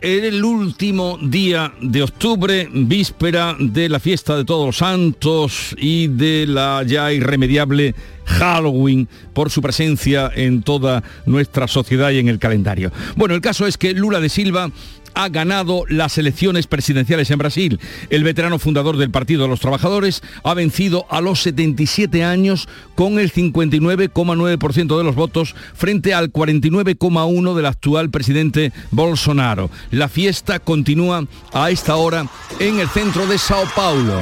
el último día de octubre, víspera de la fiesta de todos los santos y de la ya irremediable Halloween por su presencia en toda nuestra sociedad y en el calendario. Bueno, el caso es que Lula de Silva ha ganado las elecciones presidenciales en Brasil. El veterano fundador del Partido de los Trabajadores ha vencido a los 77 años con el 59,9% de los votos frente al 49,1% del actual presidente Bolsonaro. La fiesta continúa a esta hora en el centro de Sao Paulo.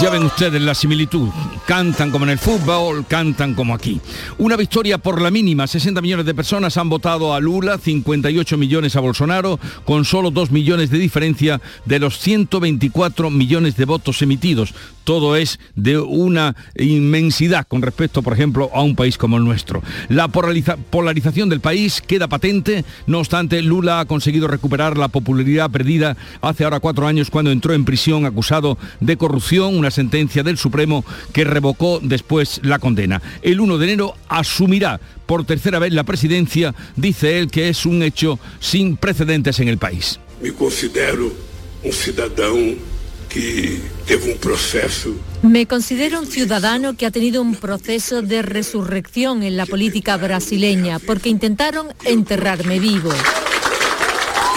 Ya ven ustedes la similitud. Cantan como en el fútbol, cantan como aquí. Una victoria por la mínima. 60 millones de personas han votado a Lula, 58 millones a Bolsonaro, con solo 2 millones de diferencia de los 124 millones de votos emitidos. Todo es de una inmensidad con respecto, por ejemplo, a un país como el nuestro. La polarización del país queda patente. No obstante, Lula ha conseguido recuperar la popularidad perdida hace ahora cuatro años cuando entró en prisión acusado de corrupción sentencia del Supremo que revocó después la condena. El 1 de enero asumirá por tercera vez la presidencia, dice él que es un hecho sin precedentes en el país. Me considero un ciudadano que tuvo un proceso me considero un ciudadano que ha tenido un proceso de resurrección en la política brasileña porque intentaron enterrarme vivo.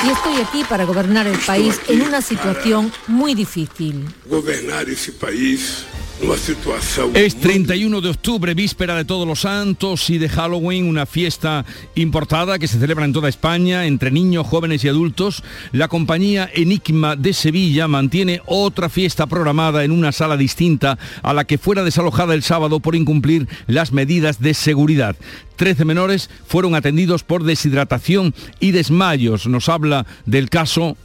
Y estoy aquí para gobernar el país en una situación muy difícil. Gobernar ese país es 31 de octubre, víspera de Todos los Santos y de Halloween, una fiesta importada que se celebra en toda España entre niños, jóvenes y adultos. La compañía Enigma de Sevilla mantiene otra fiesta programada en una sala distinta a la que fuera desalojada el sábado por incumplir las medidas de seguridad. Trece menores fueron atendidos por deshidratación y desmayos. Nos habla del caso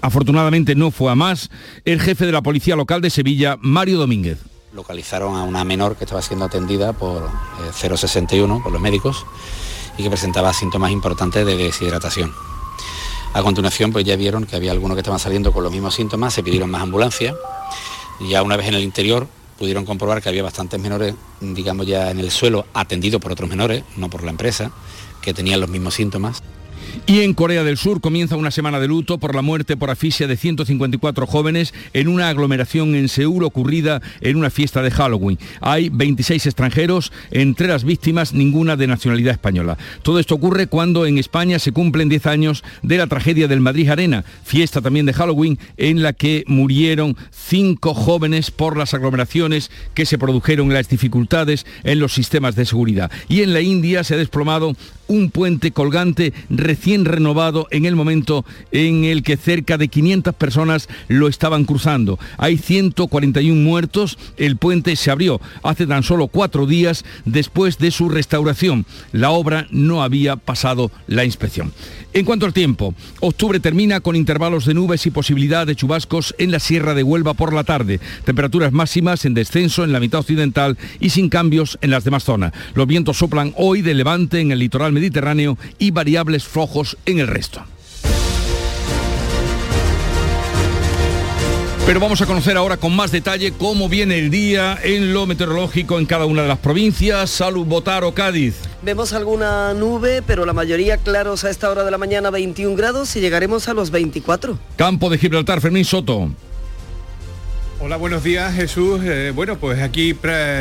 afortunadamente no fue a más, el jefe de la Policía Local de Sevilla, Mario Domínguez. Localizaron a una menor que estaba siendo atendida por 061, eh, por los médicos, y que presentaba síntomas importantes de deshidratación. A continuación, pues ya vieron que había algunos que estaban saliendo con los mismos síntomas, se pidieron más ambulancias, y ya una vez en el interior pudieron comprobar que había bastantes menores, digamos ya en el suelo, atendidos por otros menores, no por la empresa, que tenían los mismos síntomas. Y en Corea del Sur comienza una semana de luto por la muerte por asfixia de 154 jóvenes en una aglomeración en Seúl ocurrida en una fiesta de Halloween. Hay 26 extranjeros, entre las víctimas ninguna de nacionalidad española. Todo esto ocurre cuando en España se cumplen 10 años de la tragedia del Madrid Arena, fiesta también de Halloween en la que murieron cinco jóvenes por las aglomeraciones que se produjeron, las dificultades en los sistemas de seguridad. Y en la India se ha desplomado un puente colgante recién renovado en el momento en el que cerca de 500 personas lo estaban cruzando. Hay 141 muertos, el puente se abrió hace tan solo cuatro días después de su restauración. La obra no había pasado la inspección. En cuanto al tiempo, octubre termina con intervalos de nubes y posibilidad de chubascos en la Sierra de Huelva por la tarde. Temperaturas máximas en descenso en la mitad occidental y sin cambios en las demás zonas. Los vientos soplan hoy de levante en el litoral Mediterráneo y variables flojos en el resto. Pero vamos a conocer ahora con más detalle cómo viene el día en lo meteorológico en cada una de las provincias. Salud, Botaro, Cádiz. Vemos alguna nube, pero la mayoría claros a esta hora de la mañana 21 grados y llegaremos a los 24. Campo de Gibraltar, Fermín Soto. Hola, buenos días Jesús. Eh, bueno, pues aquí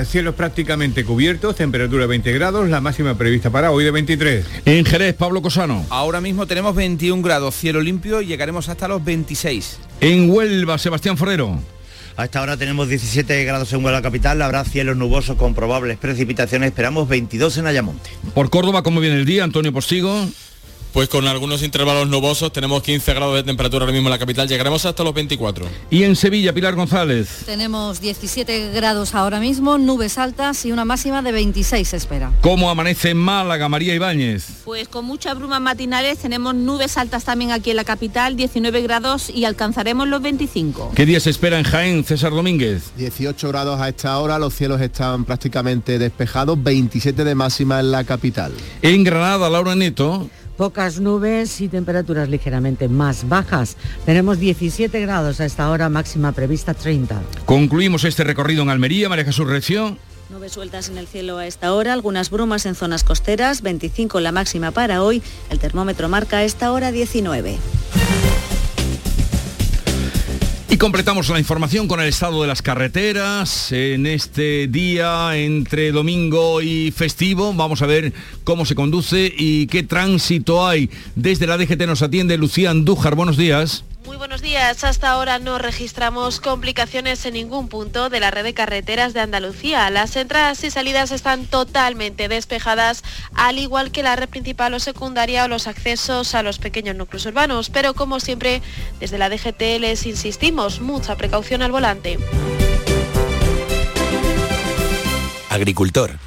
cielos prácticamente cubiertos, temperatura 20 grados, la máxima prevista para hoy de 23. En Jerez, Pablo Cosano. Ahora mismo tenemos 21 grados, cielo limpio y llegaremos hasta los 26. En Huelva, Sebastián Forero. A esta hora tenemos 17 grados en Huelva capital, habrá cielos nubosos con probables precipitaciones, esperamos 22 en Ayamonte. Por Córdoba, ¿cómo viene el día, Antonio Postigo? Pues con algunos intervalos nubosos, tenemos 15 grados de temperatura ahora mismo en la capital, llegaremos hasta los 24. Y en Sevilla, Pilar González. Tenemos 17 grados ahora mismo, nubes altas y una máxima de 26 se espera. ¿Cómo amanece en Málaga, María Ibáñez? Pues con muchas brumas matinales, tenemos nubes altas también aquí en la capital, 19 grados y alcanzaremos los 25. ¿Qué día se espera en Jaén, César Domínguez? 18 grados a esta hora, los cielos están prácticamente despejados, 27 de máxima en la capital. En Granada, Laura Neto. Pocas nubes y temperaturas ligeramente más bajas. Tenemos 17 grados a esta hora, máxima prevista 30. Concluimos este recorrido en Almería, María Jesús Recio. Nubes sueltas en el cielo a esta hora, algunas brumas en zonas costeras, 25 la máxima para hoy, el termómetro marca a esta hora 19. Y completamos la información con el estado de las carreteras en este día entre domingo y festivo. Vamos a ver cómo se conduce y qué tránsito hay. Desde la DGT nos atiende Lucía Andújar. Buenos días. Muy buenos días. Hasta ahora no registramos complicaciones en ningún punto de la red de carreteras de Andalucía. Las entradas y salidas están totalmente despejadas, al igual que la red principal o secundaria o los accesos a los pequeños núcleos urbanos. Pero como siempre, desde la DGT les insistimos, mucha precaución al volante. Agricultor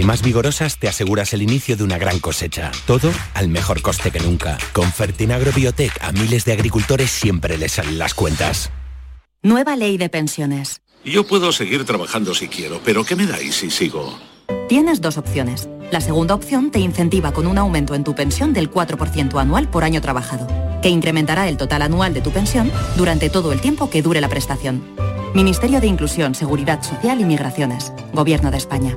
y más vigorosas te aseguras el inicio de una gran cosecha. Todo al mejor coste que nunca. Con Fertinagro Biotech a miles de agricultores siempre les salen las cuentas. Nueva ley de pensiones. Yo puedo seguir trabajando si quiero, pero ¿qué me dais si sigo? Tienes dos opciones. La segunda opción te incentiva con un aumento en tu pensión del 4% anual por año trabajado, que incrementará el total anual de tu pensión durante todo el tiempo que dure la prestación. Ministerio de Inclusión, Seguridad Social y Migraciones. Gobierno de España.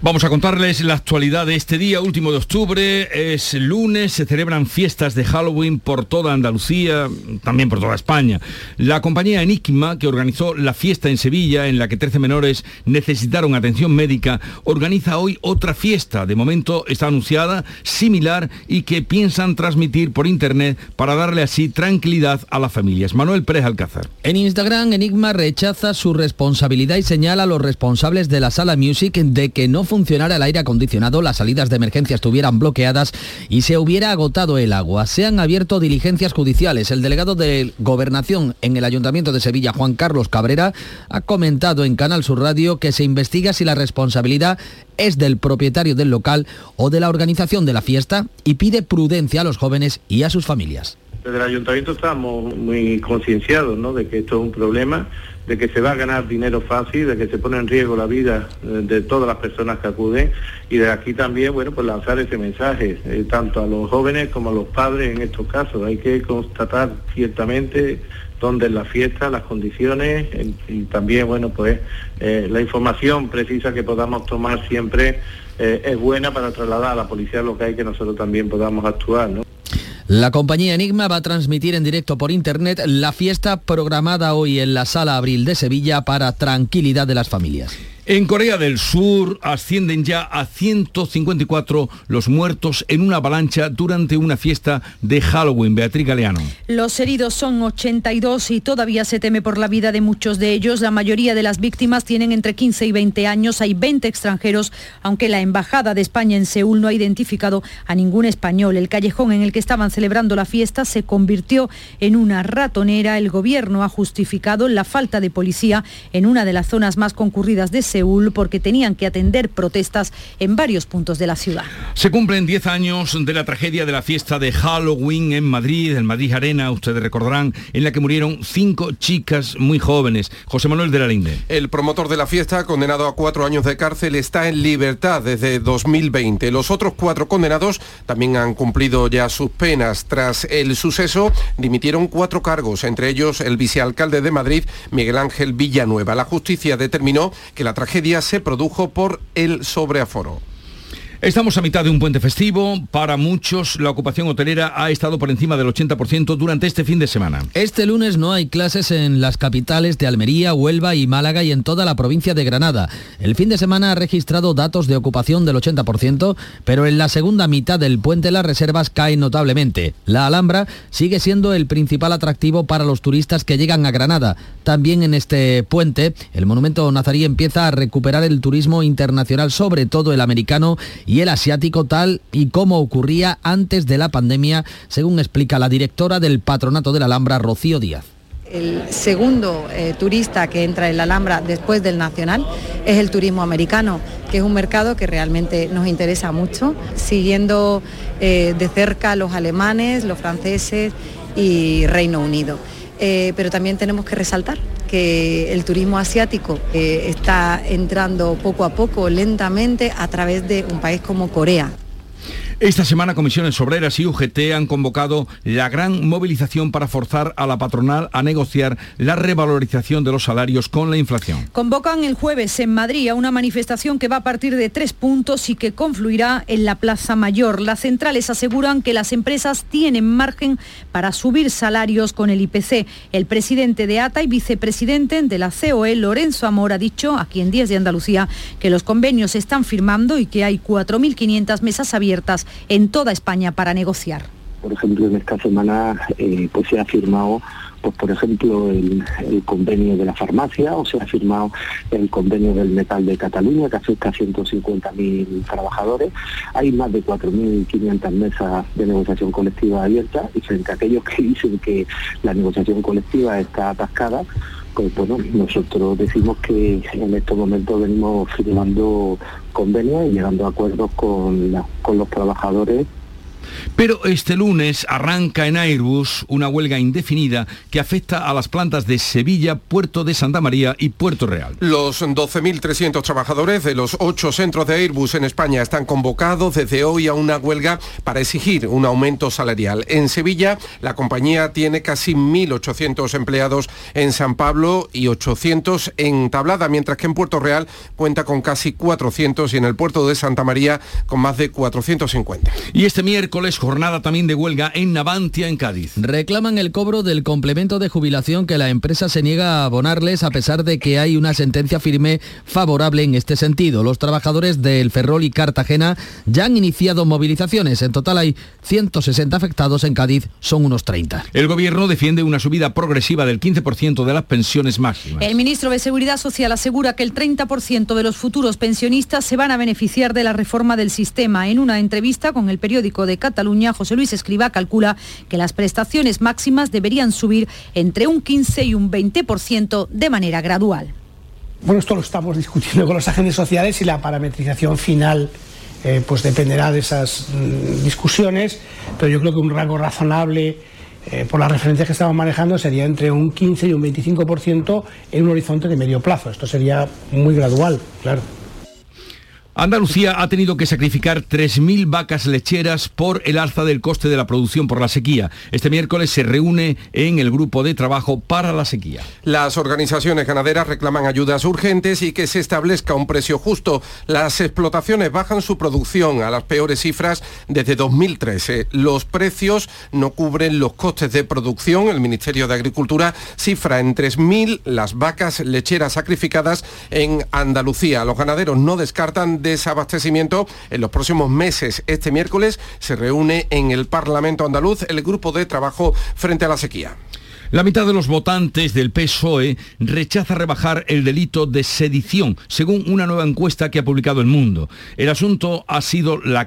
Vamos a contarles la actualidad de este día, último de octubre. Es lunes, se celebran fiestas de Halloween por toda Andalucía, también por toda España. La compañía Enigma, que organizó la fiesta en Sevilla, en la que 13 menores necesitaron atención médica, organiza hoy otra fiesta. De momento está anunciada, similar, y que piensan transmitir por internet para darle así tranquilidad a las familias. Manuel Pérez Alcázar. En Instagram, Enigma rechaza su responsabilidad y señala a los responsables de la sala Music de que no funcionara el aire acondicionado, las salidas de emergencia estuvieran bloqueadas y se hubiera agotado el agua. Se han abierto diligencias judiciales. El delegado de Gobernación en el Ayuntamiento de Sevilla, Juan Carlos Cabrera, ha comentado en Canal Sur Radio que se investiga si la responsabilidad es del propietario del local o de la organización de la fiesta y pide prudencia a los jóvenes y a sus familias. Desde el ayuntamiento estamos muy concienciados ¿no? de que esto es un problema de que se va a ganar dinero fácil, de que se pone en riesgo la vida eh, de todas las personas que acuden y de aquí también, bueno, pues lanzar ese mensaje, eh, tanto a los jóvenes como a los padres en estos casos. Hay que constatar ciertamente dónde es la fiesta, las condiciones y también, bueno, pues eh, la información precisa que podamos tomar siempre es buena para trasladar a la policía lo que hay que nosotros también podamos actuar, ¿no? La compañía Enigma va a transmitir en directo por internet la fiesta programada hoy en la Sala Abril de Sevilla para tranquilidad de las familias. En Corea del Sur ascienden ya a 154 los muertos en una avalancha durante una fiesta de Halloween. Beatriz Galeano. Los heridos son 82 y todavía se teme por la vida de muchos de ellos. La mayoría de las víctimas tienen entre 15 y 20 años. Hay 20 extranjeros, aunque la Embajada de España en Seúl no ha identificado a ningún español. El callejón en el que estaban celebrando la fiesta se convirtió en una ratonera. El gobierno ha justificado la falta de policía en una de las zonas más concurridas de Seúl porque tenían que atender protestas en varios puntos de la ciudad. Se cumplen 10 años de la tragedia de la fiesta de Halloween en Madrid, en Madrid Arena, ustedes recordarán, en la que murieron cinco chicas muy jóvenes. José Manuel de la Linde. El promotor de la fiesta, condenado a cuatro años de cárcel, está en libertad desde 2020. Los otros cuatro condenados también han cumplido ya sus penas. Tras el suceso, dimitieron cuatro cargos, entre ellos el vicealcalde de Madrid, Miguel Ángel Villanueva. La justicia determinó que la tragedia tragedia se produjo por el sobreaforo. Estamos a mitad de un puente festivo. Para muchos, la ocupación hotelera ha estado por encima del 80% durante este fin de semana. Este lunes no hay clases en las capitales de Almería, Huelva y Málaga y en toda la provincia de Granada. El fin de semana ha registrado datos de ocupación del 80%, pero en la segunda mitad del puente las reservas caen notablemente. La Alhambra sigue siendo el principal atractivo para los turistas que llegan a Granada. También en este puente, el monumento nazarí empieza a recuperar el turismo internacional, sobre todo el americano y el asiático tal y como ocurría antes de la pandemia, según explica la directora del Patronato de la Alhambra, Rocío Díaz. El segundo eh, turista que entra en la Alhambra después del nacional es el turismo americano, que es un mercado que realmente nos interesa mucho, siguiendo eh, de cerca los alemanes, los franceses y Reino Unido. Eh, pero también tenemos que resaltar que el turismo asiático eh, está entrando poco a poco, lentamente, a través de un país como Corea. Esta semana comisiones obreras y UGT han convocado la gran movilización para forzar a la patronal a negociar la revalorización de los salarios con la inflación. Convocan el jueves en Madrid a una manifestación que va a partir de tres puntos y que confluirá en la Plaza Mayor. Las centrales aseguran que las empresas tienen margen para subir salarios con el IPC. El presidente de ATA y vicepresidente de la COE, Lorenzo Amor, ha dicho aquí en Días de Andalucía que los convenios se están firmando y que hay 4.500 mesas abiertas en toda España para negociar. Por ejemplo, en esta semana eh, pues se ha firmado pues por ejemplo el, convenio de la farmacia o se ha firmado el convenio del metal de Cataluña que afecta a 150.000 trabajadores. Hay más de 4.500 mesas de negociación colectiva abiertas y frente a aquellos que dicen que la negociación colectiva está atascada, pues bueno, nosotros decimos que en estos momentos venimos firmando convenios y llegando a acuerdos con, con los trabajadores pero este lunes arranca en Airbus una huelga indefinida que afecta a las plantas de Sevilla, Puerto de Santa María y Puerto Real. Los 12.300 trabajadores de los ocho centros de Airbus en España están convocados desde hoy a una huelga para exigir un aumento salarial. En Sevilla, la compañía tiene casi 1.800 empleados en San Pablo y 800 en Tablada, mientras que en Puerto Real cuenta con casi 400 y en el puerto de Santa María con más de 450. Y este miércoles jornada también de huelga en Navantia, en Cádiz. Reclaman el cobro del complemento de jubilación que la empresa se niega a abonarles a pesar de que hay una sentencia firme favorable en este sentido. Los trabajadores del Ferrol y Cartagena ya han iniciado movilizaciones. En total hay 160 afectados en Cádiz, son unos 30. El gobierno defiende una subida progresiva del 15% de las pensiones máximas. El ministro de Seguridad Social asegura que el 30% de los futuros pensionistas se van a beneficiar de la reforma del sistema. En una entrevista con el periódico de Cataluña, Cataluña, José Luis Escriba calcula que las prestaciones máximas deberían subir entre un 15 y un 20% de manera gradual. Bueno, esto lo estamos discutiendo con los agentes sociales y la parametrización final eh, pues dependerá de esas mm, discusiones, pero yo creo que un rango razonable eh, por las referencias que estamos manejando sería entre un 15 y un 25% en un horizonte de medio plazo. Esto sería muy gradual, claro. Andalucía ha tenido que sacrificar 3.000 vacas lecheras por el alza del coste de la producción por la sequía. Este miércoles se reúne en el grupo de trabajo para la sequía. Las organizaciones ganaderas reclaman ayudas urgentes y que se establezca un precio justo. Las explotaciones bajan su producción a las peores cifras desde 2013. Los precios no cubren los costes de producción. El Ministerio de Agricultura cifra en 3.000 las vacas lecheras sacrificadas en Andalucía. Los ganaderos no descartan desabastecimiento en los próximos meses. Este miércoles se reúne en el Parlamento andaluz el grupo de trabajo frente a la sequía. La mitad de los votantes del PSOE rechaza rebajar el delito de sedición, según una nueva encuesta que ha publicado El Mundo. El asunto ha sido la,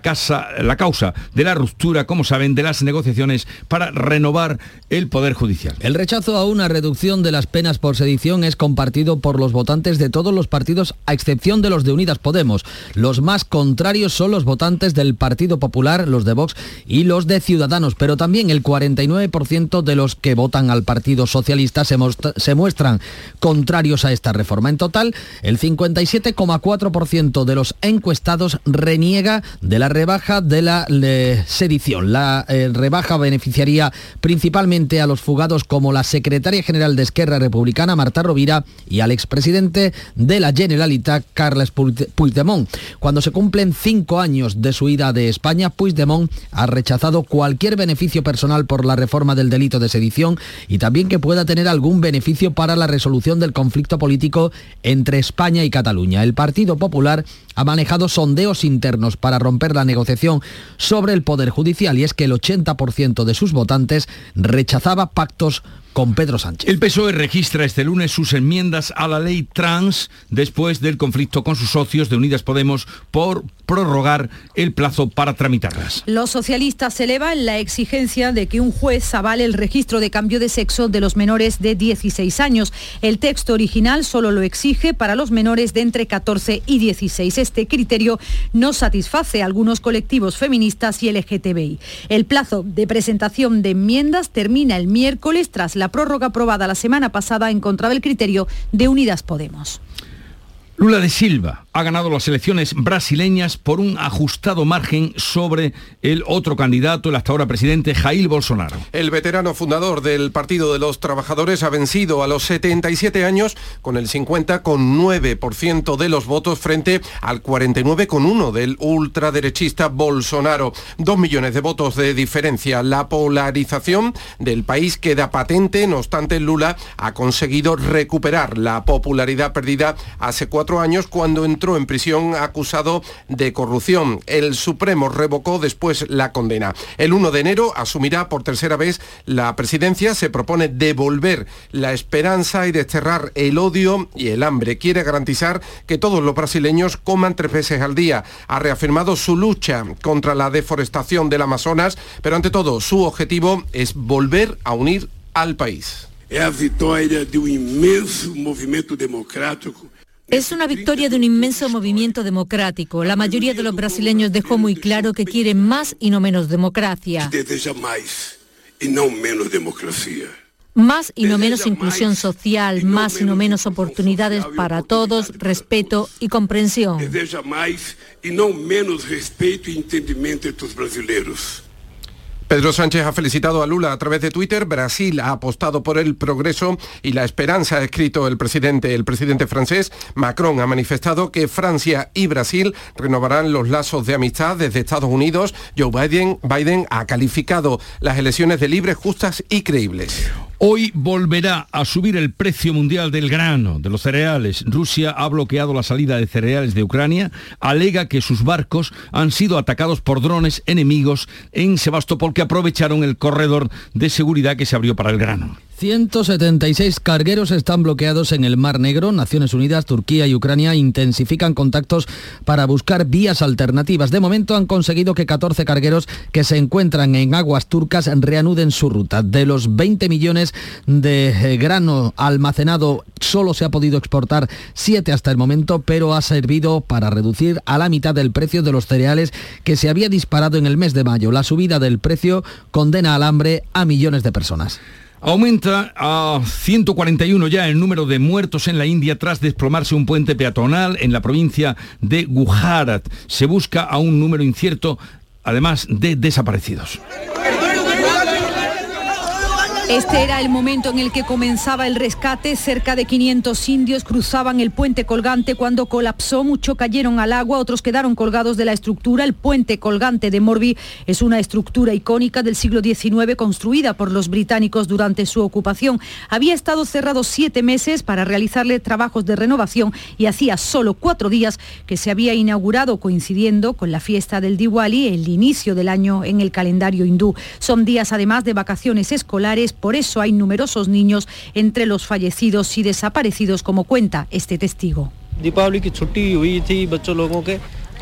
la causa de la ruptura, como saben, de las negociaciones para renovar el Poder Judicial. El rechazo a una reducción de las penas por sedición es compartido por los votantes de todos los partidos, a excepción de los de Unidas Podemos. Los más contrarios son los votantes del Partido Popular, los de Vox y los de Ciudadanos, pero también el 49% de los que votan al Partido Socialista se, muestran contrarios a esta reforma. En total, el 57,4% de los encuestados reniega de la rebaja de la sedición. La eh, rebaja beneficiaría principalmente a los fugados como la secretaria general de Esquerra Republicana, Marta Rovira, y al expresidente de la Generalitat, Carles Puigdemont. Cuando se cumplen cinco años de su ida de España, Puigdemont ha rechazado cualquier beneficio personal por la reforma del delito de sedición y también que pueda tener algún beneficio para la resolución del conflicto político entre España y Cataluña. El Partido Popular ha manejado sondeos internos para romper la negociación sobre el Poder Judicial y es que el 80% de sus votantes rechazaba pactos con Pedro Sánchez. El PSOE registra este lunes sus enmiendas a la ley trans después del conflicto con sus socios de Unidas Podemos por prorrogar el plazo para tramitarlas. Los socialistas elevan la exigencia de que un juez avale el registro de cambio de sexo de los menores de 16 años. El texto original solo lo exige para los menores de entre 14 y 16. Este criterio no satisface a algunos colectivos feministas y LGTBI. El plazo de presentación de enmiendas termina el miércoles tras la prórroga aprobada la semana pasada en contra del criterio de Unidas Podemos. Lula de Silva ha ganado las elecciones brasileñas por un ajustado margen sobre el otro candidato, el hasta ahora presidente Jair Bolsonaro. El veterano fundador del Partido de los Trabajadores ha vencido a los 77 años con el 50,9% de los votos frente al 49,1% del ultraderechista Bolsonaro. Dos millones de votos de diferencia. La polarización del país queda patente, no obstante Lula ha conseguido recuperar la popularidad perdida hace cuatro años cuando entró en prisión acusado de corrupción. El Supremo revocó después la condena. El 1 de enero asumirá por tercera vez la presidencia. Se propone devolver la esperanza y desterrar el odio y el hambre. Quiere garantizar que todos los brasileños coman tres veces al día. Ha reafirmado su lucha contra la deforestación del Amazonas, pero ante todo su objetivo es volver a unir al país. Es la victoria de un inmenso movimiento democrático es una victoria de un inmenso movimiento democrático. La mayoría de los brasileños dejó muy claro que quieren más y no menos democracia. más y no menos democracia. Más y no menos inclusión social, más y no menos oportunidades para todos, respeto y comprensión. más y no menos respeto y entendimiento de los brasileños. Pedro Sánchez ha felicitado a Lula a través de Twitter. Brasil ha apostado por el progreso y la esperanza, ha escrito el presidente, el presidente francés. Macron ha manifestado que Francia y Brasil renovarán los lazos de amistad desde Estados Unidos. Joe Biden, Biden ha calificado las elecciones de libres, justas y creíbles. Hoy volverá a subir el precio mundial del grano, de los cereales. Rusia ha bloqueado la salida de cereales de Ucrania, alega que sus barcos han sido atacados por drones enemigos en Sebastopol que aprovecharon el corredor de seguridad que se abrió para el grano. 176 cargueros están bloqueados en el Mar Negro. Naciones Unidas, Turquía y Ucrania intensifican contactos para buscar vías alternativas. De momento han conseguido que 14 cargueros que se encuentran en aguas turcas reanuden su ruta. De los 20 millones de eh, grano almacenado, solo se ha podido exportar 7 hasta el momento, pero ha servido para reducir a la mitad el precio de los cereales que se había disparado en el mes de mayo. La subida del precio condena al hambre a millones de personas. Aumenta a 141 ya el número de muertos en la India tras desplomarse un puente peatonal en la provincia de Gujarat. Se busca a un número incierto, además de desaparecidos. Este era el momento en el que comenzaba el rescate. Cerca de 500 indios cruzaban el puente colgante cuando colapsó. Muchos cayeron al agua, otros quedaron colgados de la estructura. El puente colgante de Morbi es una estructura icónica del siglo XIX construida por los británicos durante su ocupación. Había estado cerrado siete meses para realizarle trabajos de renovación y hacía solo cuatro días que se había inaugurado coincidiendo con la fiesta del Diwali, el inicio del año en el calendario hindú. Son días además de vacaciones escolares por eso hay numerosos niños entre los fallecidos y desaparecidos, como cuenta este testigo.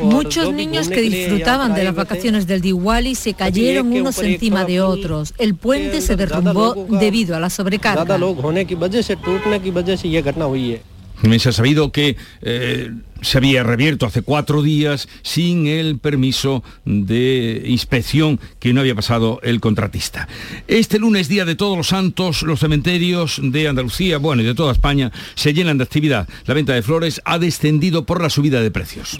Muchos niños que disfrutaban de las vacaciones del Diwali se cayeron unos encima de otros. El puente se derrumbó debido a la sobrecarga. Se ha sabido que eh, se había revierto hace cuatro días sin el permiso de inspección que no había pasado el contratista. Este lunes, día de todos los santos, los cementerios de Andalucía, bueno, y de toda España, se llenan de actividad. La venta de flores ha descendido por la subida de precios.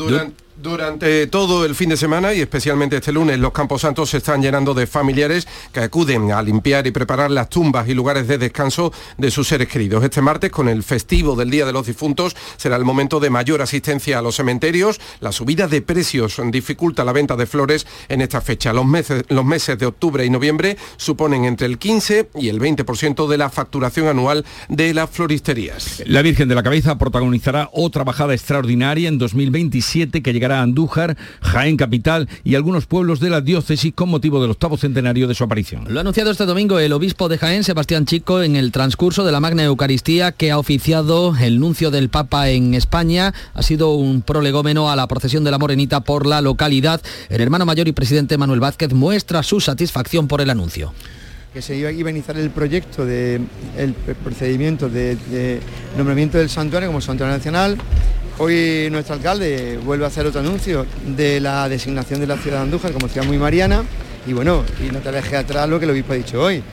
Todo el fin de semana y especialmente este lunes, los Campos Santos se están llenando de familiares que acuden a limpiar y preparar las tumbas y lugares de descanso de sus seres queridos. Este martes, con el festivo del Día de los Difuntos, será el momento de mayor asistencia a los cementerios. La subida de precios dificulta la venta de flores en esta fecha. Los meses, los meses de octubre y noviembre suponen entre el 15 y el 20% de la facturación anual de las floristerías. La Virgen de la Cabeza protagonizará otra bajada extraordinaria en 2027 que llegará Andújar, Jaén Capital y algunos pueblos de la diócesis con motivo del octavo centenario de su aparición. Lo ha anunciado este domingo el obispo de Jaén, Sebastián Chico, en el transcurso de la Magna Eucaristía que ha oficiado el nuncio del Papa en España. Ha sido un prolegómeno a la procesión de la Morenita por la localidad. El hermano mayor y presidente Manuel Vázquez muestra su satisfacción por el anuncio que se iba a iniciar el proyecto del procedimiento de, de nombramiento del santuario como santuario nacional Hoy nuestro alcalde vuelve a hacer otro anuncio de la designación de la ciudad de Andújar como ciudad muy mariana y bueno, y no te dejes atrás lo que el obispo ha dicho hoy,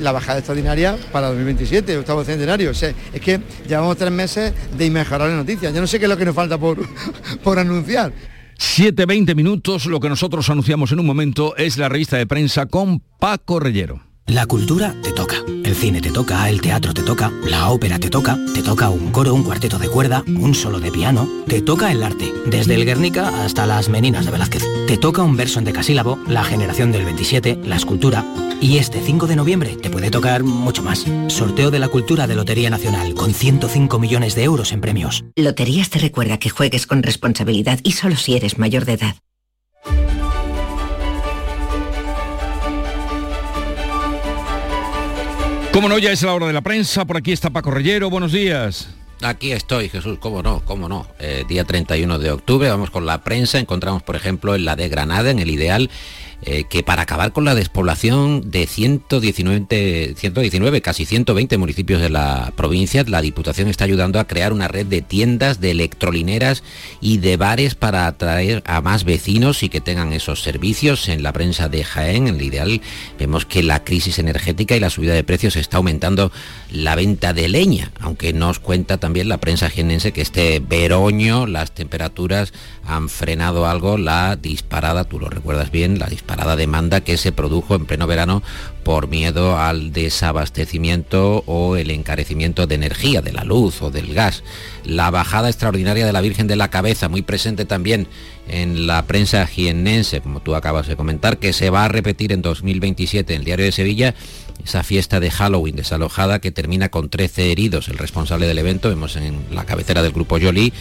la bajada extraordinaria para 2027, octavo centenario. O es que llevamos tres meses de mejorar las noticias. Yo no sé qué es lo que nos falta por, por anunciar. 7-20 minutos, lo que nosotros anunciamos en un momento es la revista de prensa con Paco Reyero. La cultura te toca, el cine te toca, el teatro te toca, la ópera te toca, te toca un coro, un cuarteto de cuerda, un solo de piano, te toca el arte, desde el Guernica hasta las Meninas de Velázquez. Te toca un verso en decasílabo, la generación del 27, la escultura, y este 5 de noviembre te puede tocar mucho más. Sorteo de la cultura de Lotería Nacional con 105 millones de euros en premios. Loterías te recuerda que juegues con responsabilidad y solo si eres mayor de edad. Como no, ya es la hora de la prensa. Por aquí está Paco Reyero. Buenos días. Aquí estoy, Jesús, cómo no, cómo no. Eh, día 31 de octubre, vamos con la prensa, encontramos, por ejemplo, en la de Granada, en el Ideal, eh, que para acabar con la despoblación de 119, 119, casi 120 municipios de la provincia, la Diputación está ayudando a crear una red de tiendas, de electrolineras y de bares para atraer a más vecinos y que tengan esos servicios. En la prensa de Jaén, en el ideal, vemos que la crisis energética y la subida de precios está aumentando la venta de leña, aunque nos cuenta también la prensa jienense que este veroño las temperaturas han frenado algo la disparada, tú lo recuerdas bien, la disparada parada demanda que se produjo en pleno verano por miedo al desabastecimiento o el encarecimiento de energía, de la luz o del gas. La bajada extraordinaria de la Virgen de la Cabeza, muy presente también en la prensa jiennense, como tú acabas de comentar, que se va a repetir en 2027 en el Diario de Sevilla, esa fiesta de Halloween desalojada que termina con 13 heridos. El responsable del evento, vemos en la cabecera del grupo Jolie,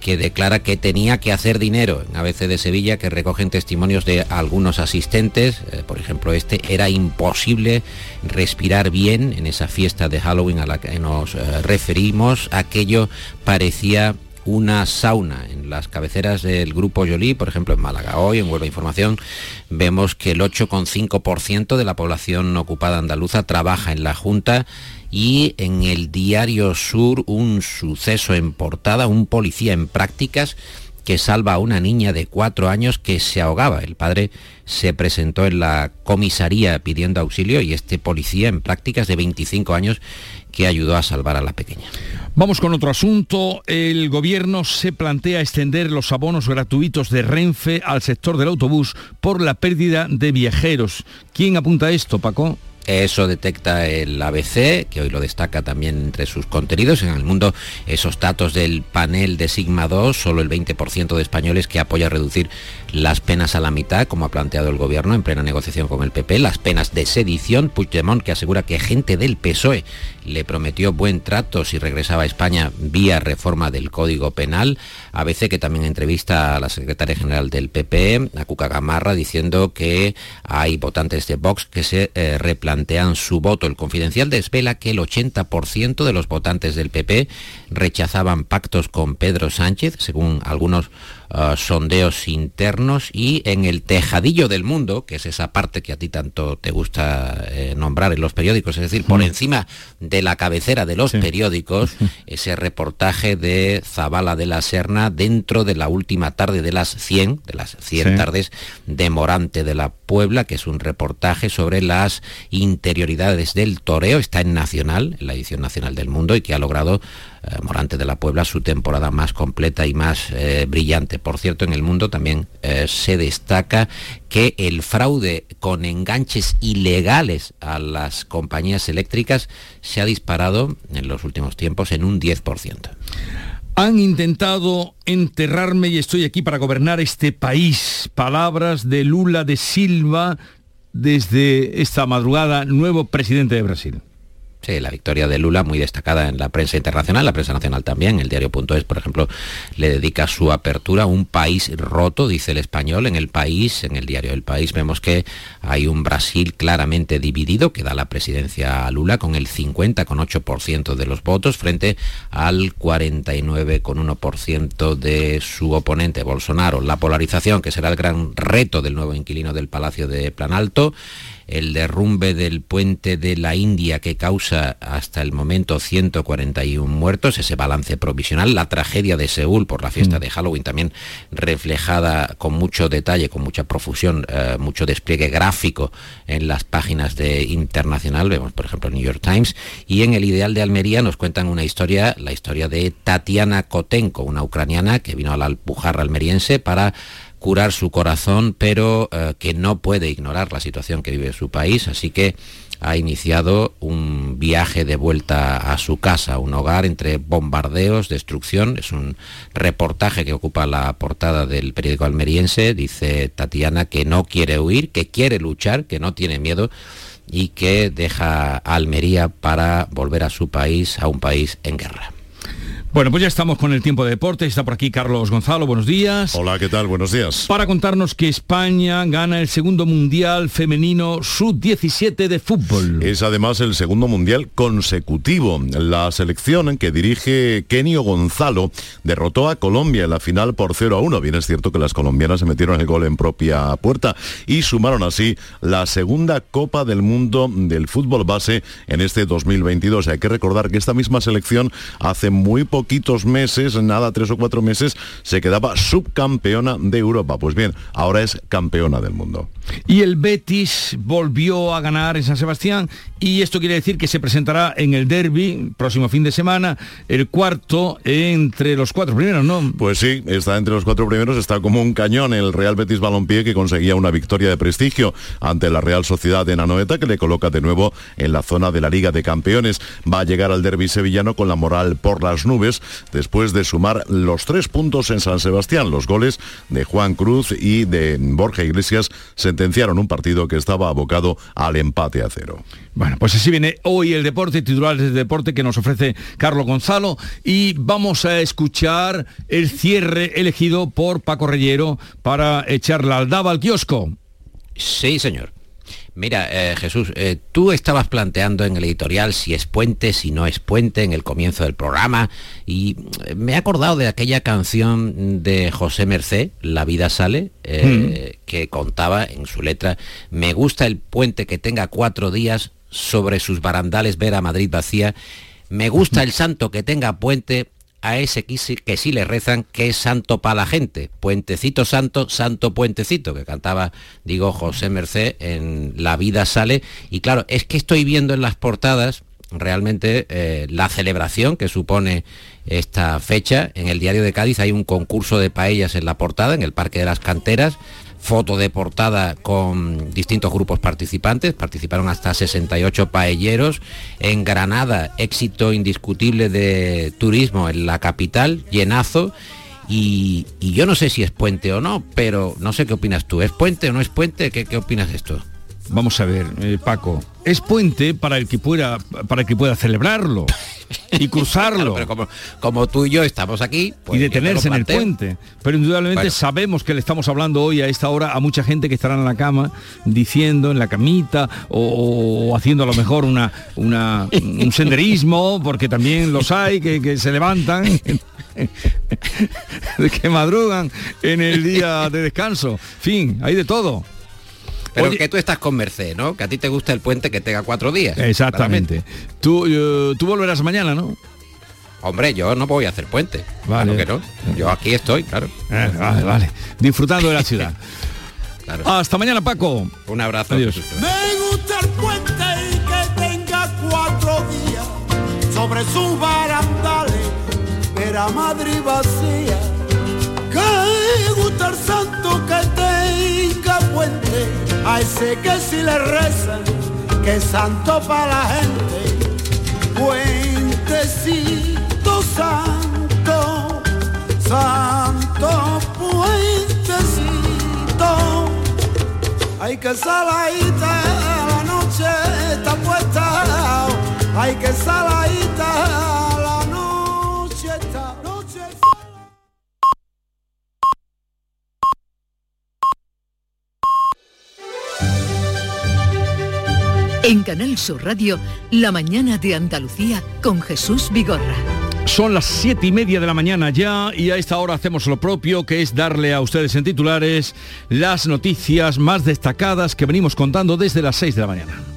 que declara que tenía que hacer dinero en ABC de Sevilla, que recogen testimonios de algunos asistentes. Eh, por ejemplo, este era imposible respirar bien en esa fiesta de Halloween a la que nos eh, referimos. Aquello parecía una sauna en las cabeceras del grupo Yolí, por ejemplo en Málaga. Hoy en Huelva Información vemos que el 8,5% de la población ocupada andaluza trabaja en la Junta y en el Diario Sur un suceso en portada, un policía en prácticas que salva a una niña de cuatro años que se ahogaba. El padre se presentó en la comisaría pidiendo auxilio y este policía en prácticas de 25 años que ayudó a salvar a la pequeña. Vamos con otro asunto. El gobierno se plantea extender los abonos gratuitos de Renfe al sector del autobús por la pérdida de viajeros. ¿Quién apunta esto, Paco? Eso detecta el ABC, que hoy lo destaca también entre sus contenidos. En el mundo, esos datos del panel de Sigma 2, solo el 20% de españoles que apoya reducir las penas a la mitad, como ha planteado el gobierno en plena negociación con el PP, las penas de sedición. Puigdemont, que asegura que gente del PSOE le prometió buen trato si regresaba a España vía reforma del Código Penal. ABC, que también entrevista a la secretaria general del PP, a Cuca Gamarra, diciendo que hay votantes de Vox que se eh, replantean su voto. El confidencial desvela que el 80% de los votantes del PP rechazaban pactos con Pedro Sánchez, según algunos uh, sondeos internos y en el tejadillo del mundo, que es esa parte que a ti tanto te gusta eh, nombrar en los periódicos, es decir, por encima de la cabecera de los periódicos, ese reportaje de Zabala de la Serna dentro de la última tarde de las 100, de las 100 tardes de Morante de la Puebla, que es un reportaje sobre las interioridades del toreo, está en Nacional, en la edición nacional del mundo, y que ha logrado eh, Morante de la Puebla su temporada más completa y más eh, brillante. Por cierto, en el mundo también eh, se destaca que el fraude con enganches ilegales a las compañías eléctricas se ha disparado en los últimos tiempos en un 10%. Han intentado enterrarme y estoy aquí para gobernar este país. Palabras de Lula de Silva desde esta madrugada, nuevo presidente de Brasil. Sí, la victoria de Lula muy destacada en la prensa internacional, la prensa nacional también. El diario.es, por ejemplo, le dedica su apertura un país roto, dice el español. En el país, en el diario El País, vemos que hay un Brasil claramente dividido, que da la presidencia a Lula con el 50,8% de los votos frente al 49,1% de su oponente, Bolsonaro. La polarización, que será el gran reto del nuevo inquilino del Palacio de Planalto el derrumbe del puente de la India que causa hasta el momento 141 muertos, ese balance provisional, la tragedia de Seúl por la fiesta mm. de Halloween también reflejada con mucho detalle, con mucha profusión, eh, mucho despliegue gráfico en las páginas de Internacional, vemos por ejemplo el New York Times, y en el Ideal de Almería nos cuentan una historia, la historia de Tatiana Kotenko, una ucraniana que vino a la Alpujarra almeriense para curar su corazón, pero eh, que no puede ignorar la situación que vive su país, así que ha iniciado un viaje de vuelta a su casa, un hogar entre bombardeos, destrucción. Es un reportaje que ocupa la portada del periódico almeriense. Dice Tatiana que no quiere huir, que quiere luchar, que no tiene miedo y que deja Almería para volver a su país, a un país en guerra. Bueno, pues ya estamos con el tiempo de deporte. Está por aquí Carlos Gonzalo. Buenos días. Hola, ¿qué tal? Buenos días. Para contarnos que España gana el segundo mundial femenino sub-17 de fútbol. Es además el segundo mundial consecutivo. La selección que dirige Kenio Gonzalo derrotó a Colombia en la final por 0 a 1. Bien es cierto que las colombianas se metieron el gol en propia puerta y sumaron así la segunda Copa del Mundo del fútbol base en este 2022. Hay que recordar que esta misma selección hace muy poco poquitos meses, nada, tres o cuatro meses, se quedaba subcampeona de Europa. Pues bien, ahora es campeona del mundo. Y el Betis volvió a ganar en San Sebastián y esto quiere decir que se presentará en el derby próximo fin de semana, el cuarto entre los cuatro primeros, ¿no? Pues sí, está entre los cuatro primeros, está como un cañón el Real Betis Balompié que conseguía una victoria de prestigio ante la Real Sociedad de Nanoeta que le coloca de nuevo en la zona de la Liga de Campeones. Va a llegar al derby sevillano con la moral por las nubes después de sumar los tres puntos en San Sebastián. Los goles de Juan Cruz y de Borja Iglesias sentenciaron un partido que estaba abocado al empate a cero. Bueno, pues así viene hoy el deporte, titulares de deporte que nos ofrece Carlos Gonzalo y vamos a escuchar el cierre elegido por Paco Reyero para echar la aldaba al kiosco. Sí, señor. Mira, eh, Jesús, eh, tú estabas planteando en el editorial si es puente, si no es puente en el comienzo del programa y eh, me he acordado de aquella canción de José Mercé, La vida sale, mm. que contaba en su letra, me gusta el puente que tenga cuatro días sobre sus barandales ver a Madrid vacía. Me gusta el santo que tenga puente a ese que sí, le rezan, que es santo para la gente. Puentecito santo, santo puentecito, que cantaba, digo, José Merced en La vida sale. Y claro, es que estoy viendo en las portadas realmente eh, la celebración que supone esta fecha. En el diario de Cádiz hay un concurso de paellas en la portada, en el Parque de las Canteras foto de portada con distintos grupos participantes, participaron hasta 68 paelleros. En Granada, éxito indiscutible de turismo en la capital, llenazo. Y, yo no sé si es puente o no, pero no sé qué opinas tú. ¿Es puente o no es puente? ¿Qué, qué opinas de esto? Vamos a ver, eh, Paco, es puente para el que pueda, para el que pueda celebrarlo y cruzarlo. pero como, como, tú y yo estamos aquí pues y detenerse en el puente. Pero indudablemente sabemos que le estamos hablando hoy a esta hora a mucha gente que estará en la cama diciendo en la camita o, haciendo a lo mejor una, una, un senderismo, porque también los hay que, que se levantan que madrugan en el día de descanso. Fin, hay de todo. Pero que tú estás con Merced, ¿no? Que a ti te gusta el puente que tenga cuatro días. Exactamente. Tú, eh, tú volverás mañana, ¿no? Hombre, yo no voy a hacer puente. Vale. que no. Yo aquí estoy, claro. Eh, vale, vale. Disfrutando de la ciudad. Hasta mañana, Paco. Un abrazo. Adiós. Me gusta el puente y que tenga cuatro días sobre sus barandales, era Madrid vacía. Que gusta el santo que tenga puente, a ese que si le rezan, que es santo para la gente. Puentecito santo, santo puentecito. Ay, que saladita la noche está puesta. Ay, que saladita En Canal Sur Radio, La mañana de Andalucía con Jesús Vigorra. Son las siete y media de la mañana ya y a esta hora hacemos lo propio, que es darle a ustedes en titulares las noticias más destacadas que venimos contando desde las 6 de la mañana.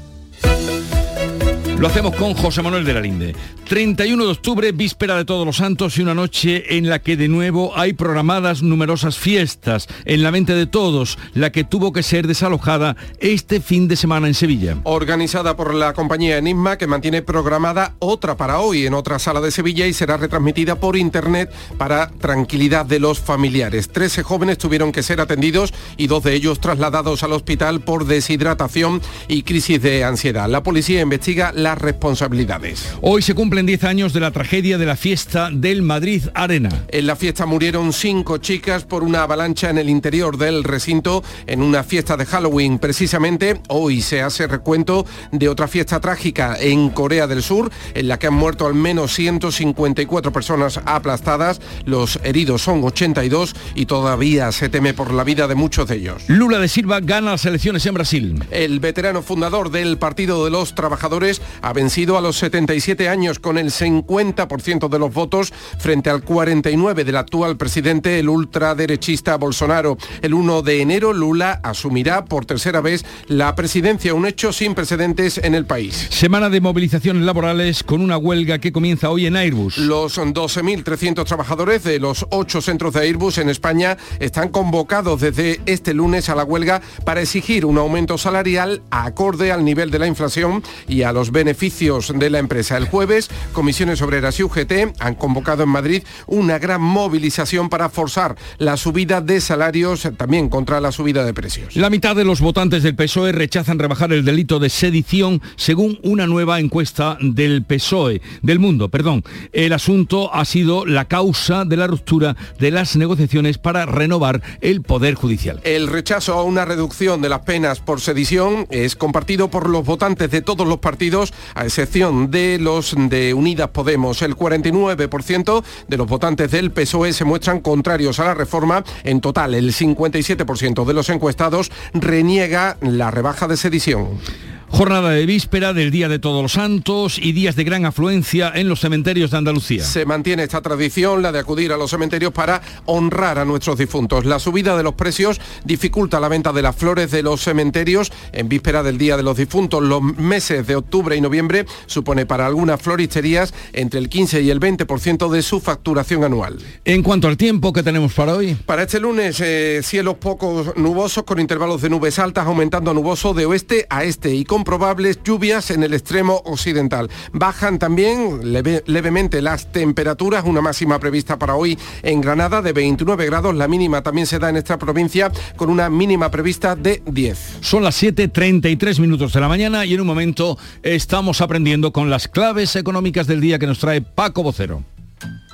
Lo hacemos con José Manuel de la Linde. 31 de octubre, víspera de Todos los Santos y una noche en la que de nuevo hay programadas numerosas fiestas. En la mente de todos, la que tuvo que ser desalojada este fin de semana en Sevilla. Organizada por la compañía Enigma, que mantiene programada otra para hoy en otra sala de Sevilla y será retransmitida por internet para tranquilidad de los familiares. Trece jóvenes tuvieron que ser atendidos y dos de ellos trasladados al hospital por deshidratación y crisis de ansiedad. La policía investiga las responsabilidades. Hoy se cumplen 10 años de la tragedia de la fiesta del Madrid Arena. En la fiesta murieron cinco chicas por una avalancha en el interior del recinto en una fiesta de Halloween. Precisamente hoy se hace recuento de otra fiesta trágica en Corea del Sur, en la que han muerto al menos 154 personas aplastadas. Los heridos son 82 y todavía se teme por la vida de muchos de ellos. Lula de Silva gana las elecciones en Brasil. El veterano fundador del Partido de los Trabajadores ha vencido a los 77 años con el 50% de los votos frente al 49 del actual presidente, el ultraderechista Bolsonaro. El 1 de enero Lula asumirá por tercera vez la presidencia, un hecho sin precedentes en el país. Semana de movilizaciones laborales con una huelga que comienza hoy en Airbus. Los 12.300 trabajadores de los ocho centros de Airbus en España están convocados desde este lunes a la huelga para exigir un aumento salarial acorde al nivel de la inflación y a los beneficios de la empresa. El jueves, Comisiones Obreras y UGT han convocado en Madrid una gran movilización para forzar la subida de salarios, también contra la subida de precios. La mitad de los votantes del PSOE rechazan rebajar el delito de sedición según una nueva encuesta del PSOE, del mundo, perdón. El asunto ha sido la causa de la ruptura de las negociaciones para renovar el Poder Judicial. El rechazo a una reducción de las penas por sedición es compartido por los votantes de todos los partidos, a excepción de los de Unidas Podemos. El 49% de los votantes del PSOE se muestran contrarios a la reforma. En total, el 57% de los encuestados reniega la rebaja de sedición. Jornada de víspera del Día de Todos los Santos y días de gran afluencia en los cementerios de Andalucía. Se mantiene esta tradición, la de acudir a los cementerios para honrar a nuestros difuntos. La subida de los precios dificulta la venta de las flores de los cementerios en víspera del Día de los Difuntos. Los meses de octubre y noviembre supone para algunas floristerías entre el 15 y el 20% de su facturación anual. En cuanto al tiempo que tenemos para hoy. Para este lunes, eh, cielos pocos nubosos con intervalos de nubes altas aumentando a nuboso de oeste a este y con probables lluvias en el extremo occidental. Bajan también leve, levemente las temperaturas, una máxima prevista para hoy en Granada de 29 grados, la mínima también se da en esta provincia con una mínima prevista de 10. Son las 7.33 minutos de la mañana y en un momento estamos aprendiendo con las claves económicas del día que nos trae Paco Vocero.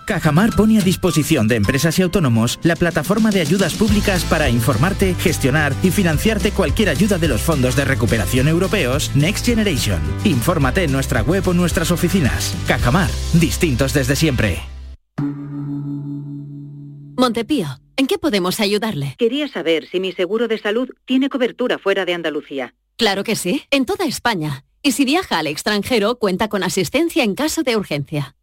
Cajamar pone a disposición de empresas y autónomos la plataforma de ayudas públicas para informarte, gestionar y financiarte cualquier ayuda de los fondos de recuperación europeos Next Generation. Infórmate en nuestra web o nuestras oficinas. Cajamar, distintos desde siempre. Montepío, ¿en qué podemos ayudarle? Quería saber si mi seguro de salud tiene cobertura fuera de Andalucía. Claro que sí, en toda España. Y si viaja al extranjero, cuenta con asistencia en caso de urgencia.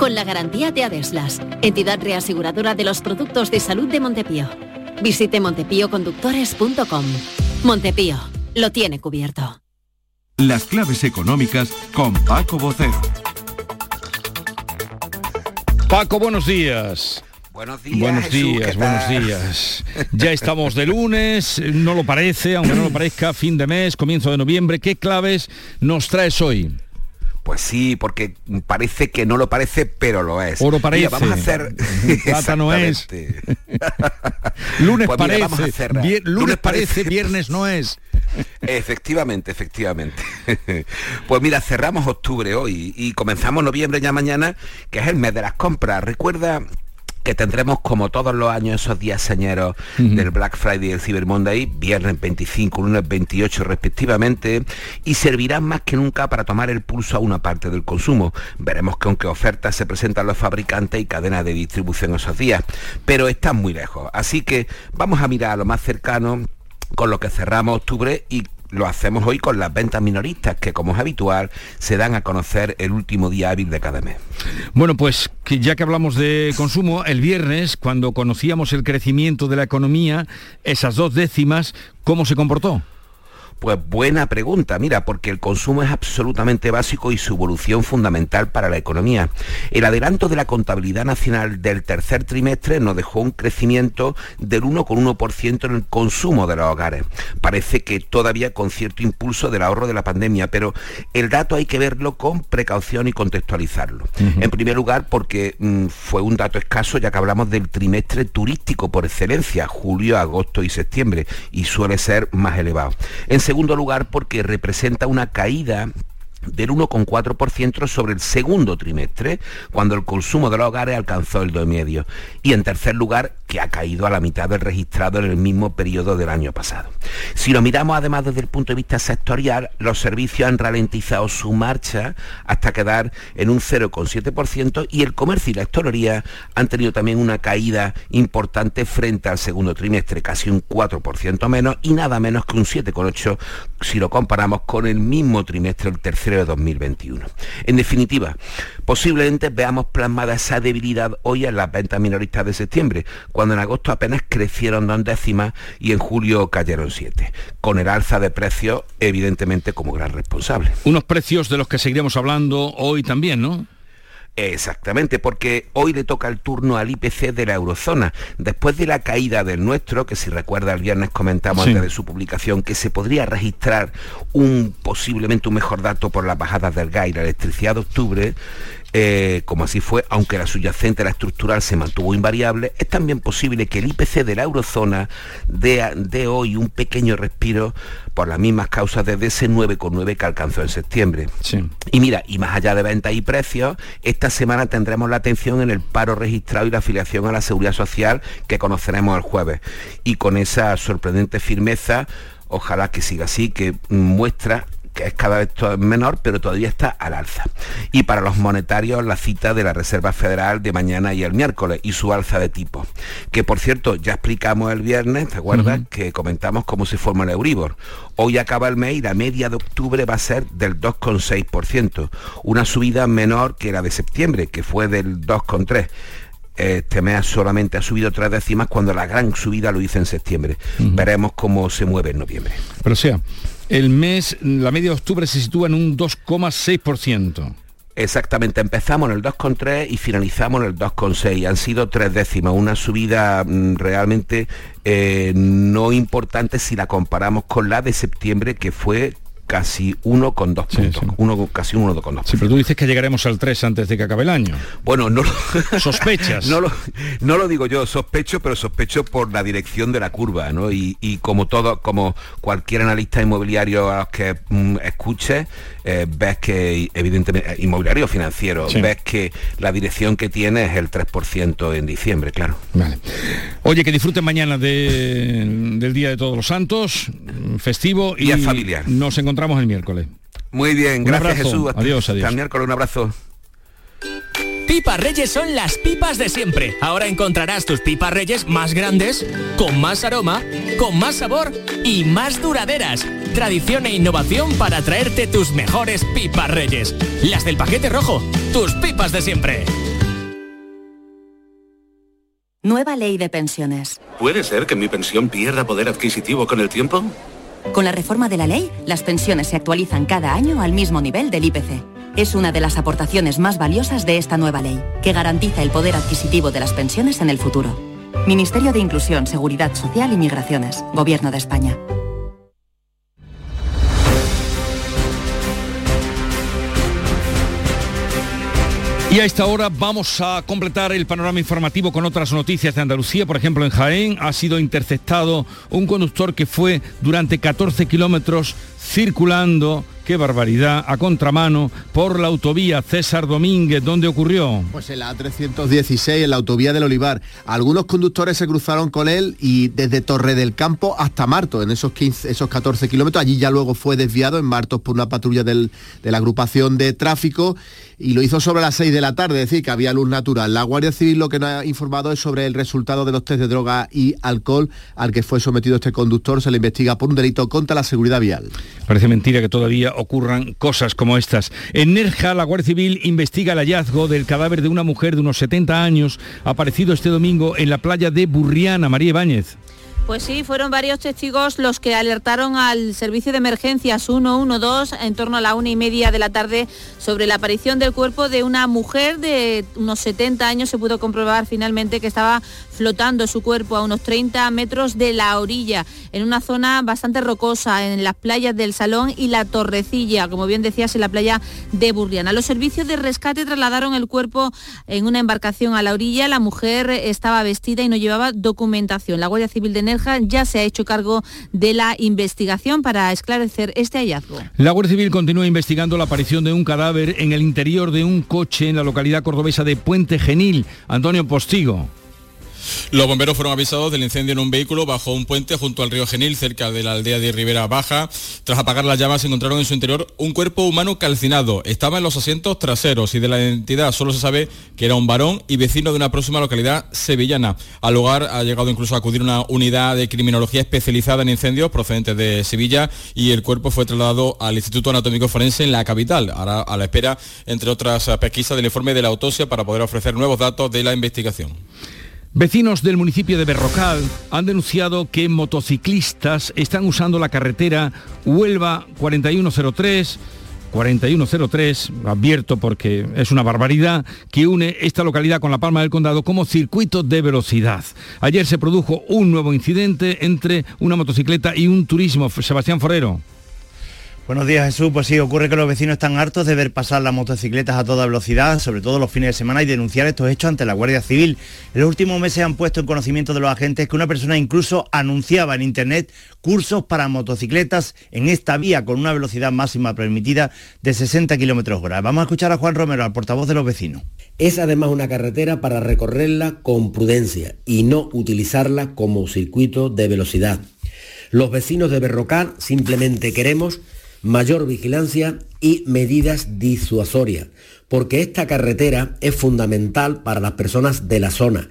Con la garantía de Adeslas, entidad reaseguradora de los productos de salud de Montepío. Visite montepíoconductores.com. Montepío, lo tiene cubierto. Las claves económicas con Paco Bocero. Paco, buenos días. Buenos días. Buenos días, ¿qué buenos días. Ya estamos de lunes, no lo parece, aunque no lo parezca, fin de mes, comienzo de noviembre. ¿Qué claves nos traes hoy? Pues sí, porque parece que no lo parece, pero lo es. Oro parece. Mira, vamos a hacer... Plata no es. Lunes Pues mira, vamos a parece, vier- lunes, Lunes parece. viernes no es. Efectivamente, efectivamente. Pues mira, cerramos octubre hoy y comenzamos noviembre ya mañana, que es el mes de las compras. Recuerda que tendremos como todos los años esos días señeros del Black Friday y el Cyber Monday, viernes 25, lunes 28 respectivamente, y servirán más que nunca para tomar el pulso a una parte del consumo. Veremos con qué ofertas se presentan los fabricantes y cadenas de distribución esos días, pero están muy lejos. Así que vamos a mirar a lo más cercano con lo que cerramos octubre y lo hacemos hoy con las ventas minoristas que como es habitual se dan a conocer el último día hábil de cada mes. Bueno, pues que ya que hablamos de consumo, el viernes, cuando conocíamos el crecimiento de la economía, esas dos décimas, ¿cómo se comportó? Pues buena pregunta, mira, porque el consumo es absolutamente básico y su evolución fundamental para la economía. El adelanto de la contabilidad nacional del tercer trimestre nos dejó un crecimiento del 1,1% en el consumo de los hogares. Parece que todavía con cierto impulso del ahorro de la pandemia, pero el dato hay que verlo con precaución y contextualizarlo. En primer lugar, porque mm, fue un dato escaso, ya que hablamos del trimestre turístico por excelencia, julio, agosto y septiembre, y suele ser más elevado. En segundo lugar, porque representa una caída del 1,4% sobre el segundo trimestre, cuando el consumo de los hogares alcanzó el 2,5%. Y en tercer lugar, que ha caído a la mitad del registrado en el mismo periodo del año pasado. Si lo miramos además desde el punto de vista sectorial, los servicios han ralentizado su marcha hasta quedar en un 0,7% y el comercio y la hostelería han tenido también una caída importante frente al segundo trimestre, casi un 4% menos y nada menos que un 7,8% si lo comparamos con el mismo trimestre, el tercero de 2021. En definitiva, posiblemente veamos plasmada esa debilidad hoy en las ventas minoristas de septiembre, cuando en agosto apenas crecieron dos décimas y en julio cayeron siete, con el alza de precios evidentemente como gran responsable. Unos precios de los que seguiremos hablando hoy también, ¿no? Exactamente, porque hoy le toca el turno al IPC de la eurozona. Después de la caída del nuestro, que si recuerda el viernes comentamos Sí. antes de su publicación, que se podría registrar un posiblemente un mejor dato por las bajadas del gas y la electricidad de octubre, eh, como así fue, aunque la subyacente, la estructural, se mantuvo invariable, es también posible que el IPC de la eurozona dé, dé hoy un pequeño respiro por las mismas causas desde ese 9,9 que alcanzó en septiembre. Y mira, y más allá de ventas y precios, esta semana tendremos la atención en el paro registrado y la afiliación a la seguridad social que conoceremos el jueves. Y con esa sorprendente firmeza, ojalá que siga así, que muestra que es cada vez menor, pero todavía está al alza. Y para los monetarios, la cita de la Reserva Federal de mañana y el miércoles y su alza de tipo. Que por cierto, ya explicamos el viernes, ¿te acuerdas? Que comentamos cómo se forma el Euribor. Hoy acaba el mes y la media de octubre va a ser del 2,6%, una subida menor que la de septiembre, que fue del 2,3%. Este mes solamente ha subido tres décimas cuando la gran subida lo hizo en septiembre. Veremos cómo se mueve en noviembre. Pero o sea, el mes, la media de octubre se sitúa en un 2,6%. Exactamente, empezamos en el 2,3 y finalizamos en el 2,6. Han sido tres décimas, una subida mm, realmente eh, no importante si la comparamos con la de septiembre que fue casi 1,2 puntos, uno, casi 1,2. Sí, pero tú dices que llegaremos al 3 antes de que acabe el año. Bueno, no lo... ¿Sospechas? no, lo, no lo digo yo, sospecho, pero sospecho por la dirección de la curva, ¿no? Y, y como todo, como cualquier analista inmobiliario a los que mm, escuche, eh, ves que, evidentemente, inmobiliario financiero, Sí. ves que la dirección que tiene es el 3% en diciembre, claro. Vale. Oye, que disfruten mañana de- del Día de Todos los Santos, festivo y Día familiar. nos encontramos el miércoles. Muy bien, Un gracias abrazo. Jesús. Hasta, Adiós, adiós. hasta el miércoles, un abrazo. Pipas Reyes son las pipas de siempre. Ahora encontrarás tus pipas Reyes más grandes, con más aroma, con más sabor y más duraderas. Tradición e innovación para traerte tus mejores pipas Reyes. Las del paquete rojo, tus pipas de siempre. Nueva ley de pensiones. ¿Puede ser que mi pensión pierda poder adquisitivo con el tiempo? Con la reforma de la ley, las pensiones se actualizan cada año al mismo nivel del IPC. Es una de las aportaciones más valiosas de esta nueva ley, que garantiza el poder adquisitivo de las pensiones en el futuro. Ministerio de Inclusión, Seguridad Social y Migraciones. Gobierno de España. Y a esta hora vamos a completar el panorama informativo con otras noticias de Andalucía. Por ejemplo, en Jaén ha sido interceptado un conductor que fue durante 14 kilómetros circulando qué barbaridad, a contramano por la autovía César Domínguez. ¿Dónde ocurrió? Pues en la A316, en la autovía del Olivar. Algunos conductores se cruzaron con él y desde Torre del Campo hasta Martos, en esos, 15, esos 14 kilómetros. Allí ya luego fue desviado en Martos por una patrulla de la agrupación de tráfico y lo hizo sobre las 6 de la tarde, es decir, que había luz natural. La Guardia Civil lo que nos ha informado es sobre el resultado de los test de droga y alcohol al que fue sometido este conductor. Se le investiga por un delito contra la seguridad vial. Parece mentira que todavía ocurran cosas como estas. En Nerja, la Guardia Civil investiga el hallazgo del cadáver de una mujer de unos 70 años aparecido este domingo en la playa de Burriana, María Ibáñez. Pues sí, fueron varios testigos los que alertaron al servicio de emergencias 112 en torno a la una y media de la tarde sobre la aparición del cuerpo de una mujer de unos 70 años. Se pudo comprobar finalmente que estaba flotando su cuerpo a unos 30 metros de la orilla, en una zona bastante rocosa, en las playas del Salón y la Torrecilla, como bien decías, en la playa de Burriana. Los servicios de rescate trasladaron el cuerpo en una embarcación a la orilla. La mujer estaba vestida y no llevaba documentación. La Guardia Civil de Nerja ya se ha hecho cargo de la investigación para esclarecer este hallazgo. La Guardia Civil continúa investigando la aparición de un cadáver en el interior de un coche en la localidad cordobesa de Puente Genil. Antonio Postigo. Los bomberos fueron avisados del incendio en un vehículo bajo un puente junto al río Genil, cerca de la aldea de Ribera Baja. Tras apagar las llamas, encontraron en su interior un cuerpo humano calcinado. Estaba en los asientos traseros y de la identidad solo se sabe que era un varón y vecino de una próxima localidad sevillana. Al lugar ha llegado incluso a acudir una unidad de criminología especializada en incendios procedentes de Sevilla y el cuerpo fue trasladado al Instituto Anatómico Forense en la capital, ahora a la espera, entre otras pesquisas, del informe de la autopsia para poder ofrecer nuevos datos de la investigación. Vecinos del municipio de Berrocal han denunciado que motociclistas están usando la carretera Huelva 4103 4103, advierto porque es una barbaridad, que une esta localidad con la Palma del Condado como circuito de velocidad. Ayer se produjo un nuevo incidente entre una motocicleta y un turismo. Sebastián Forero. Buenos días Jesús, pues sí, ocurre que los vecinos están hartos de ver pasar las motocicletas a toda velocidad, sobre todo los fines de semana, y denunciar estos hechos ante la Guardia Civil. En los últimos meses han puesto en conocimiento de los agentes que una persona incluso anunciaba en Internet cursos para motocicletas en esta vía con una velocidad máxima permitida de 60 kilómetros hora. Vamos a escuchar a Juan Romero, al portavoz de los vecinos. Es además una carretera para recorrerla con prudencia y no utilizarla como circuito de velocidad. Los vecinos de Berrocar simplemente queremos mayor vigilancia y medidas disuasorias, porque esta carretera es fundamental para las personas de la zona.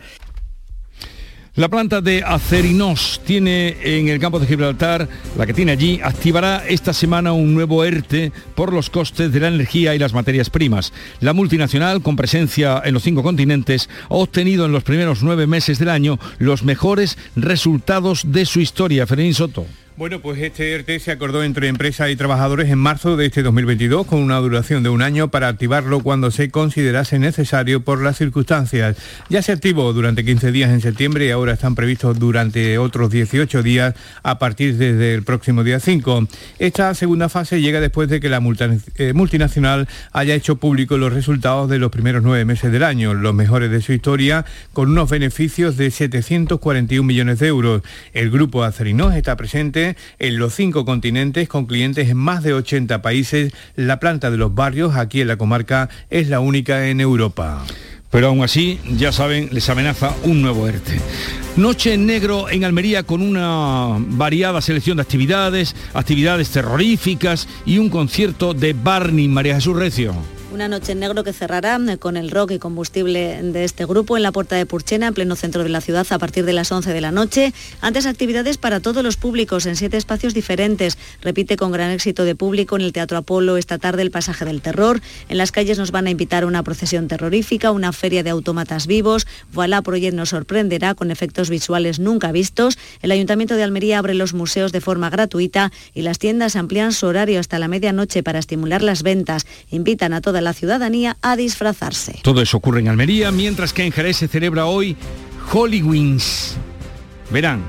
La planta de Acerinos tiene en el campo de Gibraltar, la que tiene allí, activará esta semana un nuevo ERTE por los costes de la energía y las materias primas. La multinacional, con presencia en los cinco continentes, ha obtenido en los primeros nueve meses del año los mejores resultados de su historia. Fermín Soto. Bueno, pues este ERTE se acordó entre empresas y trabajadores en marzo de este 2022 con una duración de un año para activarlo cuando se considerase necesario por las circunstancias. Ya se activó durante 15 días en septiembre y ahora están previstos durante otros 18 días a partir desde el próximo día 5. Esta segunda fase llega después de que la eh, multinacional haya hecho público los resultados de los primeros nueve meses del año, los mejores de su historia, con unos beneficios de 741 millones de euros. El grupo Acerinos está presente en los cinco continentes con clientes en más de 80 países. La planta de los barrios aquí en la comarca es la única en Europa. Pero aún así, ya saben, les amenaza un nuevo ERTE. Noche en negro en Almería con una variada selección de actividades, actividades terroríficas y un concierto de Barney María Jesús Recio. Una noche en negro que cerrará eh, con el rock y combustible de este grupo en la Puerta de Purchena, en pleno centro de la ciudad, a partir de las 11 de la noche. Antes actividades para todos los públicos en siete espacios diferentes. Repite con gran éxito de público en el Teatro Apolo esta tarde el pasaje del terror. En las calles nos van a invitar a una procesión terrorífica, una feria de autómatas vivos. Voilà Project nos sorprenderá con efectos visuales nunca vistos. El Ayuntamiento de Almería abre los museos de forma gratuita y las tiendas amplían su horario hasta la medianoche para estimular las ventas. Invitan a la ciudadanía a disfrazarse. Todo eso ocurre en Almería, mientras que en Jerez se celebra hoy Wings. Verán,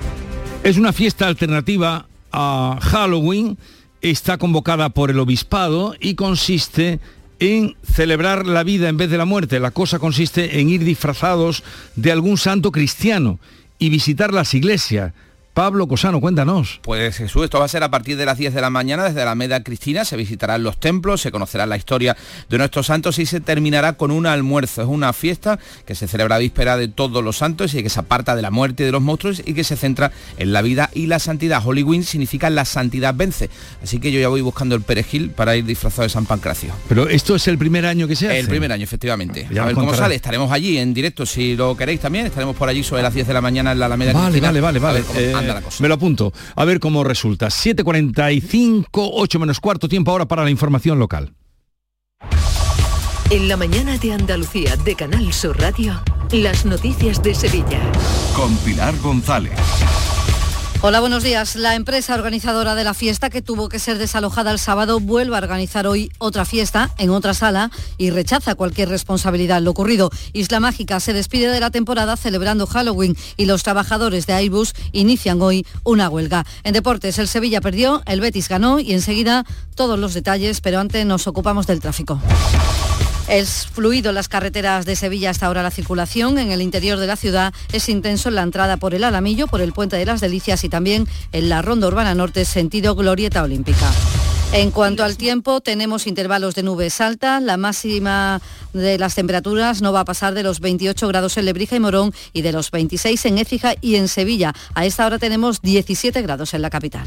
es una fiesta alternativa a Halloween, está convocada por el obispado y consiste en celebrar la vida en vez de la muerte. La cosa consiste en ir disfrazados de algún santo cristiano y visitar las iglesias Pablo Cosano, cuéntanos. Pues Jesús, esto va a ser a partir de las 10 de la mañana desde la Meda Cristina, se visitarán los templos, se conocerá la historia de nuestros santos y se terminará con un almuerzo. Es una fiesta que se celebra a víspera de todos los santos y que se aparta de la muerte y de los monstruos y que se centra en la vida y la santidad. Holy Wing significa la santidad vence. Así que yo ya voy buscando el perejil para ir disfrazado de San Pancracio. Pero esto es el primer año que se hace. El primer año, efectivamente. a ver cómo sale. Estaremos allí en directo si lo queréis también. Estaremos por allí sobre las 10 de la mañana en la Alameda vale, Cristina. Vale, vale, vale. Me lo apunto. A ver cómo resulta. 7.45, 8 menos cuarto tiempo ahora para la información local. En la mañana de Andalucía de Canal Sur Radio, las noticias de Sevilla. Con Pilar González. Hola, buenos días. La empresa organizadora de la fiesta que tuvo que ser desalojada el sábado vuelve a organizar hoy otra fiesta en otra sala y rechaza cualquier responsabilidad en lo ocurrido. Isla Mágica se despide de la temporada celebrando Halloween y los trabajadores de Airbus inician hoy una huelga. En deportes, el Sevilla perdió, el Betis ganó y enseguida todos los detalles, pero antes nos ocupamos del tráfico. Es fluido en las carreteras de Sevilla hasta ahora la circulación. En el interior de la ciudad es intenso en la entrada por el Alamillo, por el Puente de las Delicias y también en la Ronda Urbana Norte, sentido Glorieta Olímpica. En cuanto al tiempo, tenemos intervalos de nubes altas. La máxima de las temperaturas no va a pasar de los 28 grados en Lebrija y Morón y de los 26 en Écija y en Sevilla. A esta hora tenemos 17 grados en la capital.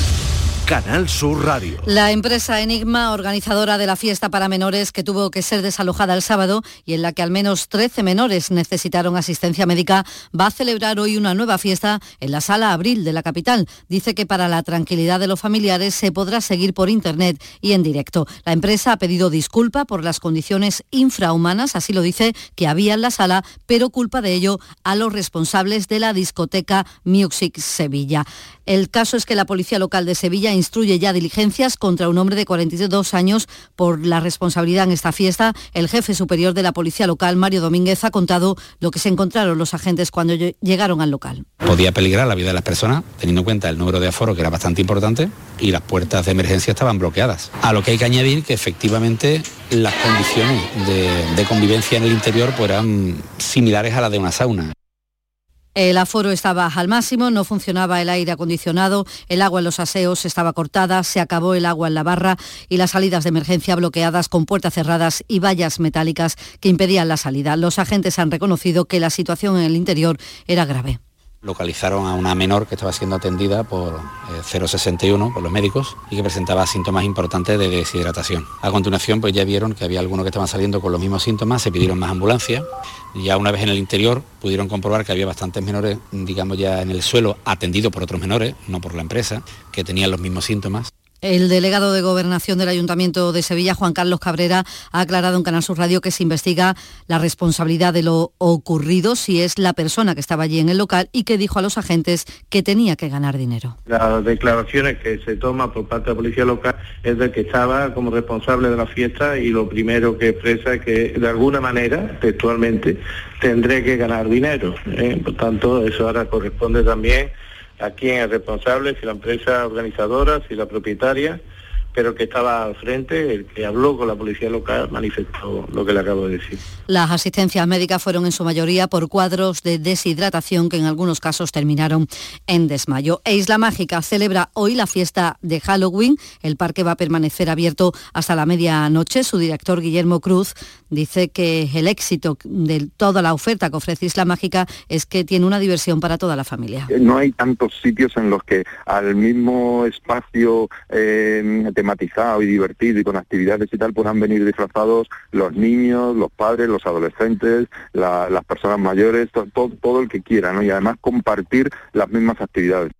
Canal Sur Radio. La empresa Enigma, organizadora de la fiesta para menores que tuvo que ser desalojada el sábado y en la que al menos 13 menores necesitaron asistencia médica, va a celebrar hoy una nueva fiesta en la sala Abril de la capital. Dice que para la tranquilidad de los familiares se podrá seguir por internet y en directo. La empresa ha pedido disculpa por las condiciones infrahumanas, así lo dice, que había en la sala, pero culpa de ello a los responsables de la discoteca Music Sevilla. El caso es que la policía local de Sevilla instruye ya diligencias contra un hombre de 42 años por la responsabilidad en esta fiesta. El jefe superior de la policía local, Mario Domínguez, ha contado lo que se encontraron los agentes cuando llegaron al local. Podía peligrar la vida de las personas, teniendo en cuenta el número de aforo, que era bastante importante, y las puertas de emergencia estaban bloqueadas. A lo que hay que añadir que efectivamente las condiciones de, convivencia en el interior pues, eran similares a las de una sauna. El aforo estaba al máximo, no funcionaba el aire acondicionado, el agua en los aseos estaba cortada, se acabó el agua en la barra y las salidas de emergencia bloqueadas con puertas cerradas y vallas metálicas que impedían la salida. Los agentes han reconocido que la situación en el interior era grave localizaron a una menor que estaba siendo atendida por 061 eh, por los médicos y que presentaba síntomas importantes de deshidratación. A continuación pues ya vieron que había algunos que estaban saliendo con los mismos síntomas, se pidieron más ambulancias. Ya una vez en el interior pudieron comprobar que había bastantes menores, digamos ya en el suelo, atendidos por otros menores, no por la empresa, que tenían los mismos síntomas. El delegado de Gobernación del Ayuntamiento de Sevilla, Juan Carlos Cabrera, ha aclarado en Canal Sur Radio que se investiga la responsabilidad de lo ocurrido, si es la persona que estaba allí en el local y que dijo a los agentes que tenía que ganar dinero. Las declaraciones que se toma por parte de la policía local es de que estaba como responsable de la fiesta y lo primero que expresa es que de alguna manera, textualmente, tendré que ganar dinero. ¿eh? Por tanto, eso ahora corresponde también a quién es responsable, si la empresa organizadora, si la propietaria, pero que estaba al frente, el que habló con la policía local, manifestó lo que le acabo de decir. Las asistencias médicas fueron en su mayoría por cuadros de deshidratación que en algunos casos terminaron en desmayo. E Isla Mágica celebra hoy la fiesta de Halloween. El parque va a permanecer abierto hasta la medianoche. Su director Guillermo Cruz dice que el éxito de toda la oferta que ofrece Isla Mágica es que tiene una diversión para toda la familia. No hay tantos sitios en los que al mismo espacio eh, tematizado y divertido y con actividades y tal puedan venir disfrazados los niños, los padres, los adolescentes, las personas mayores, todo, todo el que quiera, ¿no? Y además compartir las mismas actividades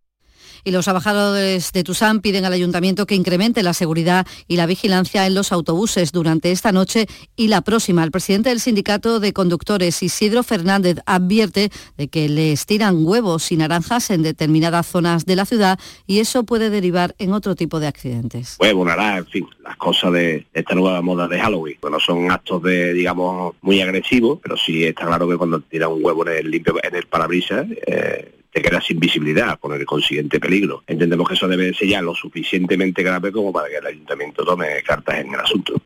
y los trabajadores de Tusán piden al ayuntamiento que incremente la seguridad y la vigilancia en los autobuses durante esta noche y la próxima. El presidente del sindicato de conductores, Isidro Fernández, advierte de que les tiran huevos y naranjas en determinadas zonas de la ciudad y eso puede derivar en otro tipo de accidentes. Huevo, naranja, en fin, las cosas de esta nueva moda de Halloween. Bueno, son actos de, digamos, muy agresivos, pero sí está claro que cuando tiran un huevo en el limpio, en el parabrisas, eh, te quedas sin visibilidad con el consiguiente peligro. Entendemos que eso debe ser ya lo suficientemente grave como para que el ayuntamiento tome cartas en el asunto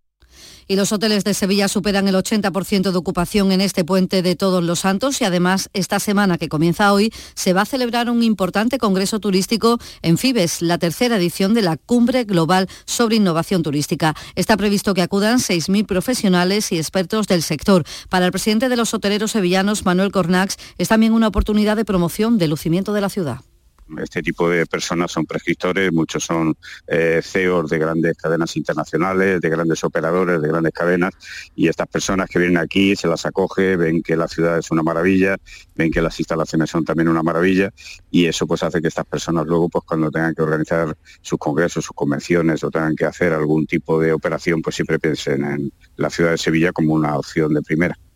y los hoteles de Sevilla superan el 80% de ocupación en este puente de Todos los Santos y además esta semana que comienza hoy se va a celebrar un importante congreso turístico en Fibes, la tercera edición de la Cumbre Global sobre Innovación Turística. Está previsto que acudan 6.000 profesionales y expertos del sector. Para el presidente de los hoteleros sevillanos, Manuel Cornax, es también una oportunidad de promoción del lucimiento de la ciudad este tipo de personas son prescriptores, muchos son eh, CEOs de grandes cadenas internacionales, de grandes operadores, de grandes cadenas, y estas personas que vienen aquí se las acoge, ven que la ciudad es una maravilla, ven que las instalaciones son también una maravilla, y eso pues hace que estas personas luego pues cuando tengan que organizar sus congresos, sus convenciones o tengan que hacer algún tipo de operación, pues siempre piensen en la ciudad de Sevilla como una opción de primera.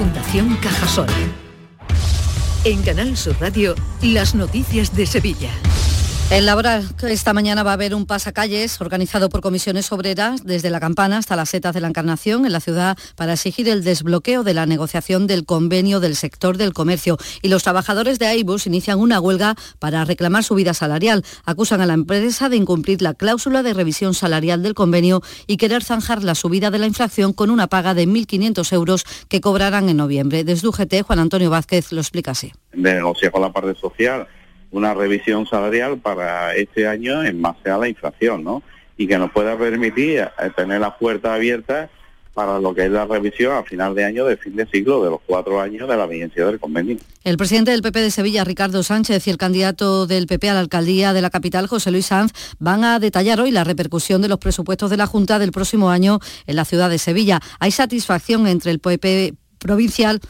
Fundación Cajasol. En Canal Sur Radio, las noticias de Sevilla. En Laboral, esta mañana va a haber un pasacalles organizado por comisiones obreras desde la campana hasta las setas de la Encarnación en la ciudad para exigir el desbloqueo de la negociación del convenio del sector del comercio. Y los trabajadores de Airbus inician una huelga para reclamar subida salarial. Acusan a la empresa de incumplir la cláusula de revisión salarial del convenio y querer zanjar la subida de la inflación con una paga de 1.500 euros que cobrarán en noviembre. Desde UGT, Juan Antonio Vázquez lo explica así. De con la parte social una revisión salarial para este año en base a la inflación, ¿no? Y que nos pueda permitir eh, tener las puertas abiertas para lo que es la revisión a final de año de fin de ciclo de los cuatro años de la vigencia del convenio. El presidente del PP de Sevilla, Ricardo Sánchez, y el candidato del PP a la alcaldía de la capital, José Luis Sanz, van a detallar hoy la repercusión de los presupuestos de la Junta del próximo año en la ciudad de Sevilla. Hay satisfacción entre el PP provincial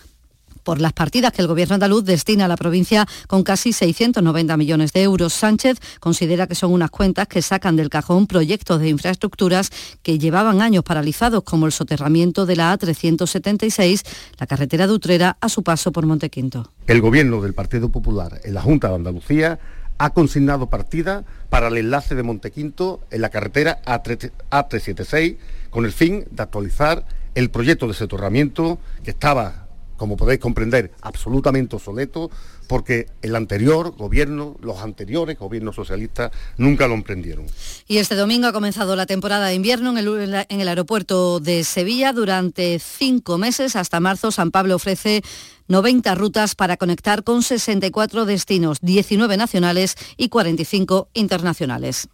por las partidas que el Gobierno andaluz destina a la provincia con casi 690 millones de euros. Sánchez considera que son unas cuentas que sacan del cajón proyectos de infraestructuras que llevaban años paralizados, como el soterramiento de la A376, la carretera de Utrera, a su paso por Montequinto. El Gobierno del Partido Popular en la Junta de Andalucía ha consignado partida para el enlace de Montequinto en la carretera A376 con el fin de actualizar el proyecto de soterramiento que estaba como podéis comprender, absolutamente obsoleto, porque el anterior gobierno, los anteriores gobiernos socialistas, nunca lo emprendieron. Y este domingo ha comenzado la temporada de invierno en el, en el aeropuerto de Sevilla. Durante cinco meses, hasta marzo, San Pablo ofrece 90 rutas para conectar con 64 destinos, 19 nacionales y 45 internacionales.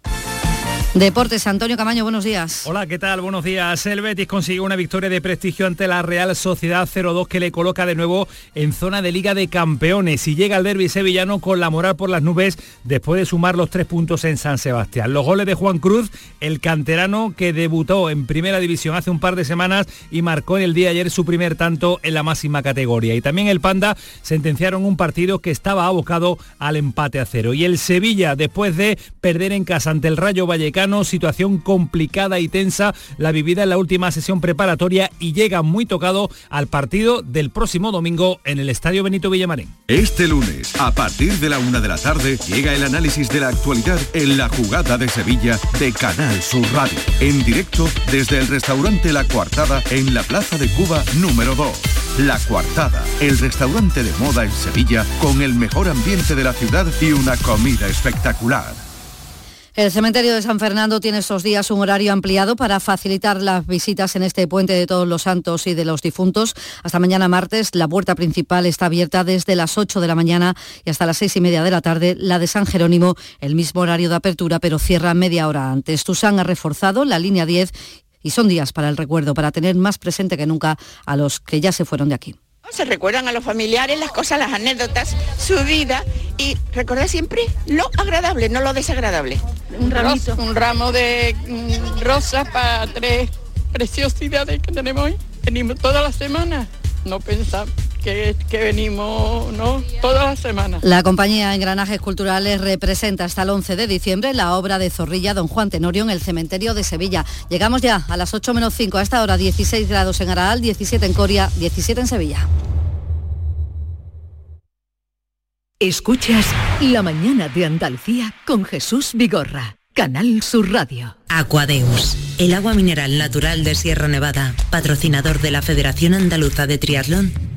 Deportes, Antonio Camaño, buenos días. Hola, ¿qué tal? Buenos días. El Betis consiguió una victoria de prestigio ante la Real Sociedad 0-2 que le coloca de nuevo en zona de Liga de Campeones y llega al derby sevillano con la moral por las nubes después de sumar los tres puntos en San Sebastián. Los goles de Juan Cruz, el canterano que debutó en Primera División hace un par de semanas y marcó en el día de ayer su primer tanto en la máxima categoría. Y también el Panda sentenciaron un partido que estaba abocado al empate a cero. Y el Sevilla, después de perder en casa ante el Rayo Vallecano, situación complicada y tensa la vivida en la última sesión preparatoria y llega muy tocado al partido del próximo domingo en el Estadio Benito Villamarín. Este lunes, a partir de la una de la tarde, llega el análisis de la actualidad en la jugada de Sevilla de Canal Sur Radio. En directo desde el restaurante La Coartada en la Plaza de Cuba número 2. La Coartada, el restaurante de moda en Sevilla con el mejor ambiente de la ciudad y una comida espectacular. El cementerio de San Fernando tiene estos días un horario ampliado para facilitar las visitas en este puente de todos los santos y de los difuntos. Hasta mañana martes la puerta principal está abierta desde las 8 de la mañana y hasta las 6 y media de la tarde. La de San Jerónimo, el mismo horario de apertura, pero cierra media hora antes. Tusan ha reforzado la línea 10 y son días para el recuerdo, para tener más presente que nunca a los que ya se fueron de aquí. Se recuerdan a los familiares las cosas, las anécdotas, su vida y recordar siempre lo agradable, no lo desagradable. Un Un ramo de mm, rosas para tres preciosidades que tenemos hoy. Venimos todas las semanas. No pensamos que, que, venimos ¿no? todas las semanas. La compañía Engranajes Culturales representa hasta el 11 de diciembre la obra de Zorrilla Don Juan Tenorio en el cementerio de Sevilla. Llegamos ya a las 8 menos 5, a esta hora 16 grados en Araal, 17 en Coria, 17 en Sevilla. Escuchas La mañana de Andalucía con Jesús Vigorra, Canal Sur Radio. Aquadeus, el agua mineral natural de Sierra Nevada, patrocinador de la Federación Andaluza de Triatlón,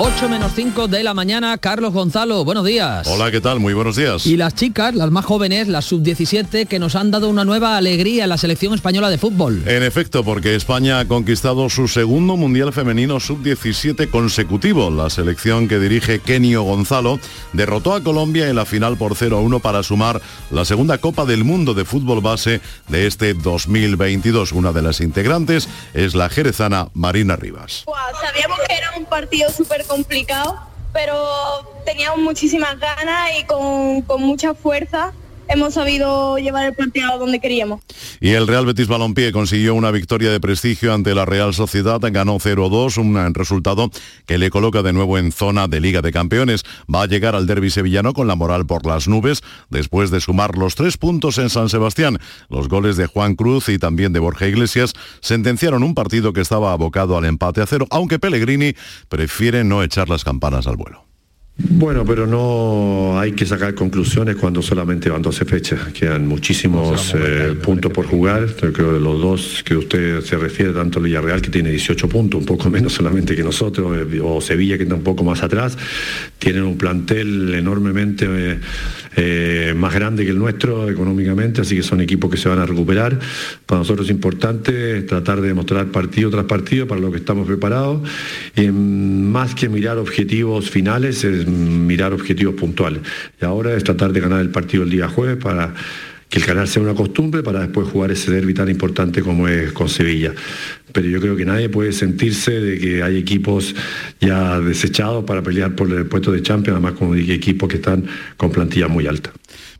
8 menos 5 de la mañana, Carlos Gonzalo, buenos días. Hola, ¿qué tal? Muy buenos días. Y las chicas, las más jóvenes, las sub-17, que nos han dado una nueva alegría en la selección española de fútbol. En efecto, porque España ha conquistado su segundo Mundial Femenino sub-17 consecutivo. La selección que dirige Kenio Gonzalo derrotó a Colombia en la final por 0-1 para sumar la segunda Copa del Mundo de fútbol base de este 2022. Una de las integrantes es la jerezana Marina Rivas. sabíamos que era un partido súper complicado, pero teníamos muchísimas ganas y con, con mucha fuerza hemos sabido llevar el partido donde queríamos. Y el Real Betis Balompié consiguió una victoria de prestigio ante la Real Sociedad, ganó 0-2, un resultado que le coloca de nuevo en zona de Liga de Campeones. Va a llegar al derby sevillano con la moral por las nubes después de sumar los tres puntos en San Sebastián. Los goles de Juan Cruz y también de Borja Iglesias sentenciaron un partido que estaba abocado al empate a cero, aunque Pellegrini prefiere no echar las campanas al vuelo. Bueno, pero no hay que sacar conclusiones cuando solamente van 12 fechas. Quedan muchísimos eh, puntos por jugar. Creo que los dos que usted se refiere, tanto Villarreal, que tiene 18 puntos, un poco menos solamente que nosotros, eh, o Sevilla, que está un poco más atrás, tienen un plantel enormemente eh, más grande que el nuestro económicamente, así que son equipos que se van a recuperar. Para nosotros es importante tratar de demostrar partido tras partido para lo que estamos preparados. Y más que mirar objetivos finales, es mirar objetivos puntuales. Y ahora es tratar de ganar el partido el día jueves para que el ganar sea una costumbre para después jugar ese derby tan importante como es con Sevilla. Pero yo creo que nadie puede sentirse de que hay equipos ya desechados para pelear por el puesto de Champions, además como dije, equipos que están con plantilla muy alta.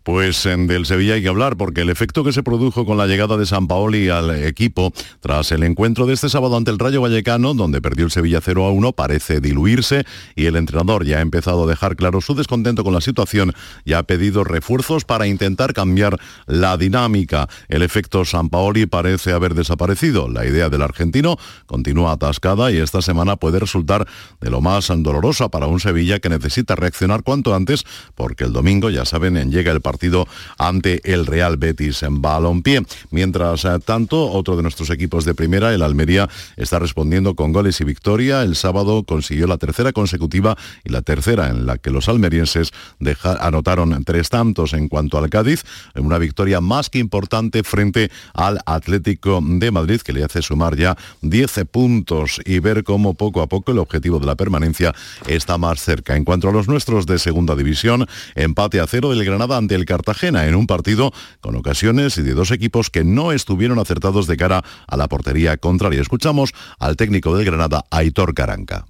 Pues del Sevilla hay que hablar porque el efecto que se produjo con la llegada de San Paoli al equipo tras el encuentro de este sábado ante el Rayo Vallecano, donde perdió el Sevilla 0 a 1, parece diluirse y el entrenador ya ha empezado a dejar claro su descontento con la situación y ha pedido refuerzos para intentar cambiar la dinámica. El efecto San Paoli parece haber desaparecido. La idea del argentino continúa atascada y esta semana puede resultar de lo más dolorosa para un Sevilla que necesita reaccionar cuanto antes porque el domingo, ya saben, llega el partido ante el Real Betis en Balompié. Mientras eh, tanto, otro de nuestros equipos de primera, el Almería, está respondiendo con goles y victoria. El sábado consiguió la tercera consecutiva y la tercera en la que los almerienses anotaron tres tantos en cuanto al Cádiz, una victoria más que importante frente al Atlético de Madrid, que le hace sumar ya 10 puntos y ver cómo poco a poco el objetivo de la permanencia está más cerca. En cuanto a los nuestros de segunda división, empate a cero del Granada ante el Cartagena en un partido con ocasiones y de dos equipos que no estuvieron acertados de cara a la portería contraria. Escuchamos al técnico del Granada, Aitor Caranca.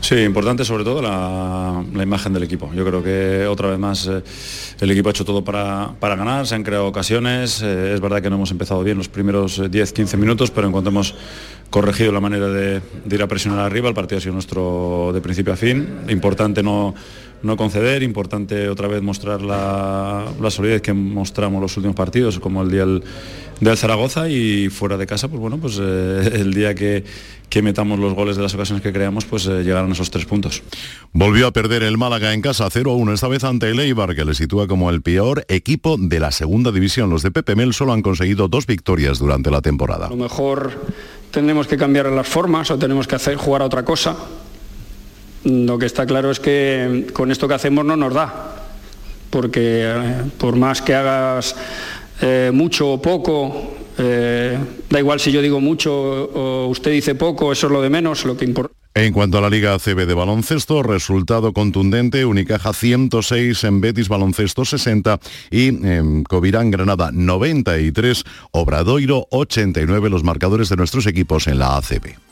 Sí, importante sobre todo la, imagen del equipo. Yo creo que otra vez más eh, el equipo ha hecho todo para, ganar, se han creado ocasiones. Eh, es verdad que no hemos empezado bien los primeros 10-15 eh, minutos, pero en cuanto hemos corregido la manera de, ir a presionar arriba, el partido ha sido nuestro de principio a fin. Importante no, no conceder, importante otra vez mostrar la, solidez que mostramos los últimos partidos, como el día del, Zaragoza y fuera de casa, pues bueno, pues el día que que metamos los goles de las ocasiones que creamos, pues eh, llegaron esos tres puntos. Volvió a perder el Málaga en casa 0-1, esta vez ante el Eibar, que le sitúa como el peor equipo de la segunda división. Los de Pepe Mel solo han conseguido dos victorias durante la temporada. A lo mejor tenemos que cambiar las formas o tenemos que hacer jugar a otra cosa. Lo que está claro es que con esto que hacemos no nos da, porque eh, por más que hagas eh, mucho o poco, eh, da igual si yo digo mucho o usted dice poco, eso es lo de menos, lo que importa. En cuanto a la Liga ACB de baloncesto, resultado contundente, Unicaja 106, en Betis Baloncesto 60 y en Covirán Granada 93, Obradoiro 89, los marcadores de nuestros equipos en la ACB.